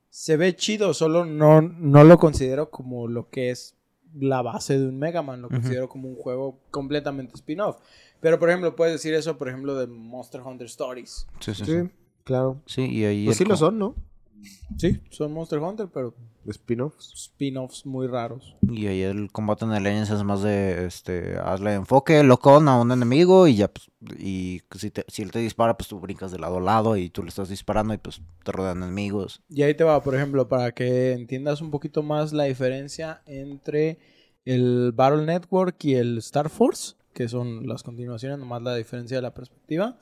se ve chido, solo no, no lo considero como lo que es la base de un Mega Man, lo considero como un juego completamente spin-off. Pero, por ejemplo, puedes decir eso, por ejemplo, de Monster Hunter Stories. Sí, sí, sí. Sí, claro. Sí, y ahí. Pues sí lo son, ¿no? Sí, son Monster Hunter, pero Spin-offs. spin-offs muy raros. Y ahí el combate en el Legends es más de, este, hazle enfoque, locón a un enemigo y ya, pues, y si, te- si él te dispara, pues tú brincas de lado a lado y tú le estás disparando y pues te rodean enemigos. Y ahí te va, por ejemplo, para que entiendas un poquito más la diferencia entre el Battle Network y el Star Force, que son las continuaciones, nomás la diferencia de la perspectiva.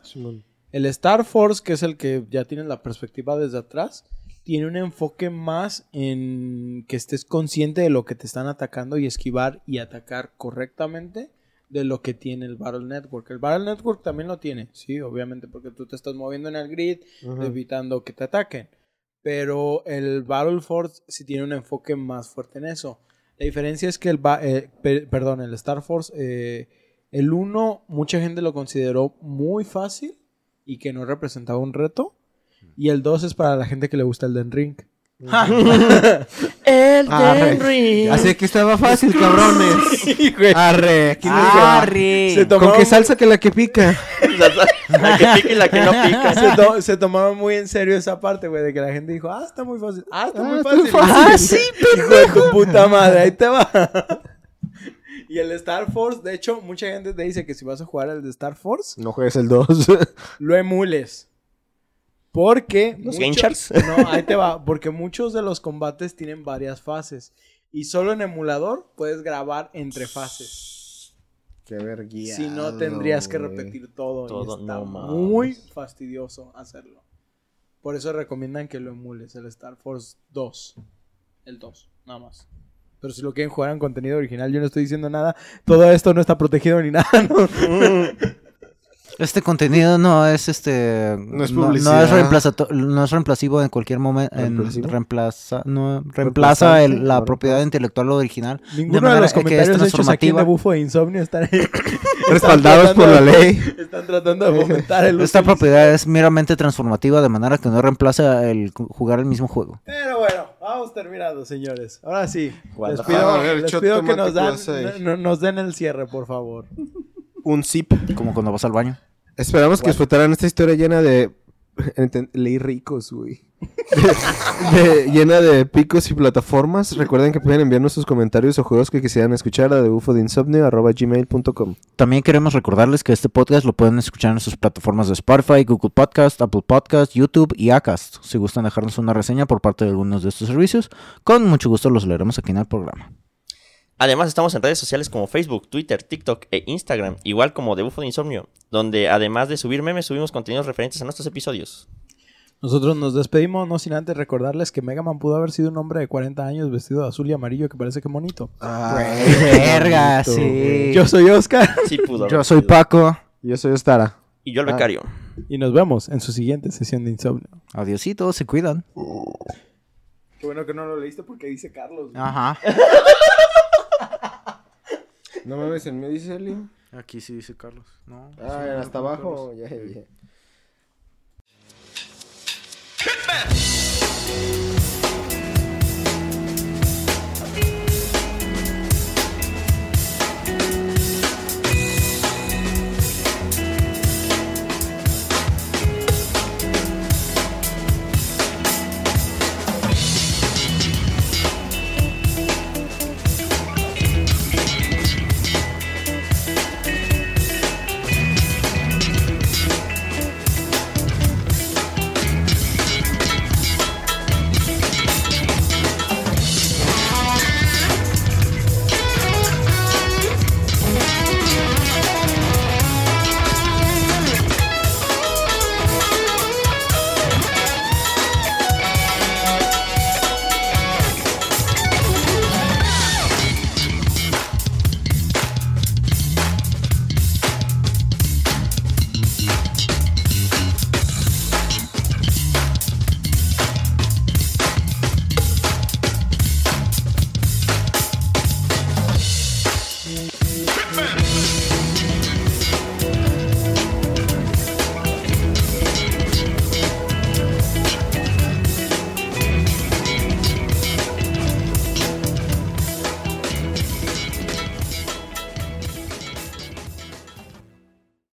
El Star Force, que es el que ya tiene la perspectiva desde atrás, tiene un enfoque más en que estés consciente de lo que te están atacando y esquivar y atacar correctamente de lo que tiene el Battle Network. El Battle Network también lo tiene, sí, obviamente, porque tú te estás moviendo en el grid, evitando que te ataquen. Pero el Battle Force sí tiene un enfoque más fuerte en eso. La diferencia es que el, ba- eh, pe- perdón, el Star Force, eh, el 1 mucha gente lo consideró muy fácil y que no representaba un reto. Y el 2 es para la gente que le gusta el Den Ring. El Arre. Ring. Así que estaba fácil, cabrones. Sí, güey. Arre, aquí nos Arre. Se ¿Con qué salsa que la que pica? La, que pica y la que no pica. se, to- se tomaron muy en serio esa parte, güey, de que la gente dijo, ah, está muy fácil. Ah, está Ah, muy fácil. muy fácil. Ah, sí, Hijo de tu puta madre, ahí te va. y el Star Force, de hecho, mucha gente te dice que si vas a jugar el de Star Force, No juegues el 2. lo emules. Porque. ¿Los muchos-? No, ahí te va. Porque muchos de los combates tienen varias fases. Y solo en emulador puedes grabar entre fases. Qué vergüenza. Si no, tendrías que repetir todo. Todo, y está no muy fastidioso hacerlo. Por eso recomiendan que lo emules, el Star Force 2. El 2, nada más. Pero si lo quieren jugar en contenido original, yo no estoy diciendo nada. Todo esto no está protegido ni nada. ¿no? Este contenido no es este No es no, no publicidad. es reemplazato- no es reemplazivo en cualquier momento reemplaza no reemplaza el- la propiedad intelectual original Ninguno de, manera los que es comentarios hechos aquí en transformativa. de Bufo de Insomnio están, Respaldados por la ley. están tratando de fomentar el esta propiedad es meramente transformativa de manera que no reemplaza el jugar el mismo juego Pero bueno, vamos terminando, señores. Ahora sí, les pido, les pido que nos, dan, no- no- nos den el cierre, por favor. Un zip. como cuando vas al baño Esperamos que disfrutaran esta historia llena de. Leí ricos, güey. De- de- llena de picos y plataformas. Recuerden que pueden enviarnos sus comentarios o juegos que quisieran escuchar a debufodeinsomnio.gmail.com También queremos recordarles que este podcast lo pueden escuchar en sus plataformas de Spotify, Google Podcast, Apple Podcast, YouTube y Acast. Si gustan dejarnos una reseña por parte de algunos de estos servicios, con mucho gusto los leeremos aquí en el programa. Además estamos en redes sociales como Facebook, Twitter, TikTok e Instagram, igual como de Bufo de Insomnio, donde además de subir memes subimos contenidos referentes a nuestros episodios. Nosotros nos despedimos, no sin antes recordarles que Mega Man pudo haber sido un hombre de 40 años vestido de azul y amarillo que parece que bonito. verga, sí. Yo soy Oscar Sí pudo. Yo soy sido. Paco. Yo soy Ostara. Y yo el becario. y nos vemos en su siguiente sesión de Insomnio. Adiosito, se cuidan. Qué bueno que no lo leíste porque dice Carlos. Ajá. No mames, en mí dice Eli. Aquí sí dice Carlos. No. Ah, hasta abajo. Ya, ya.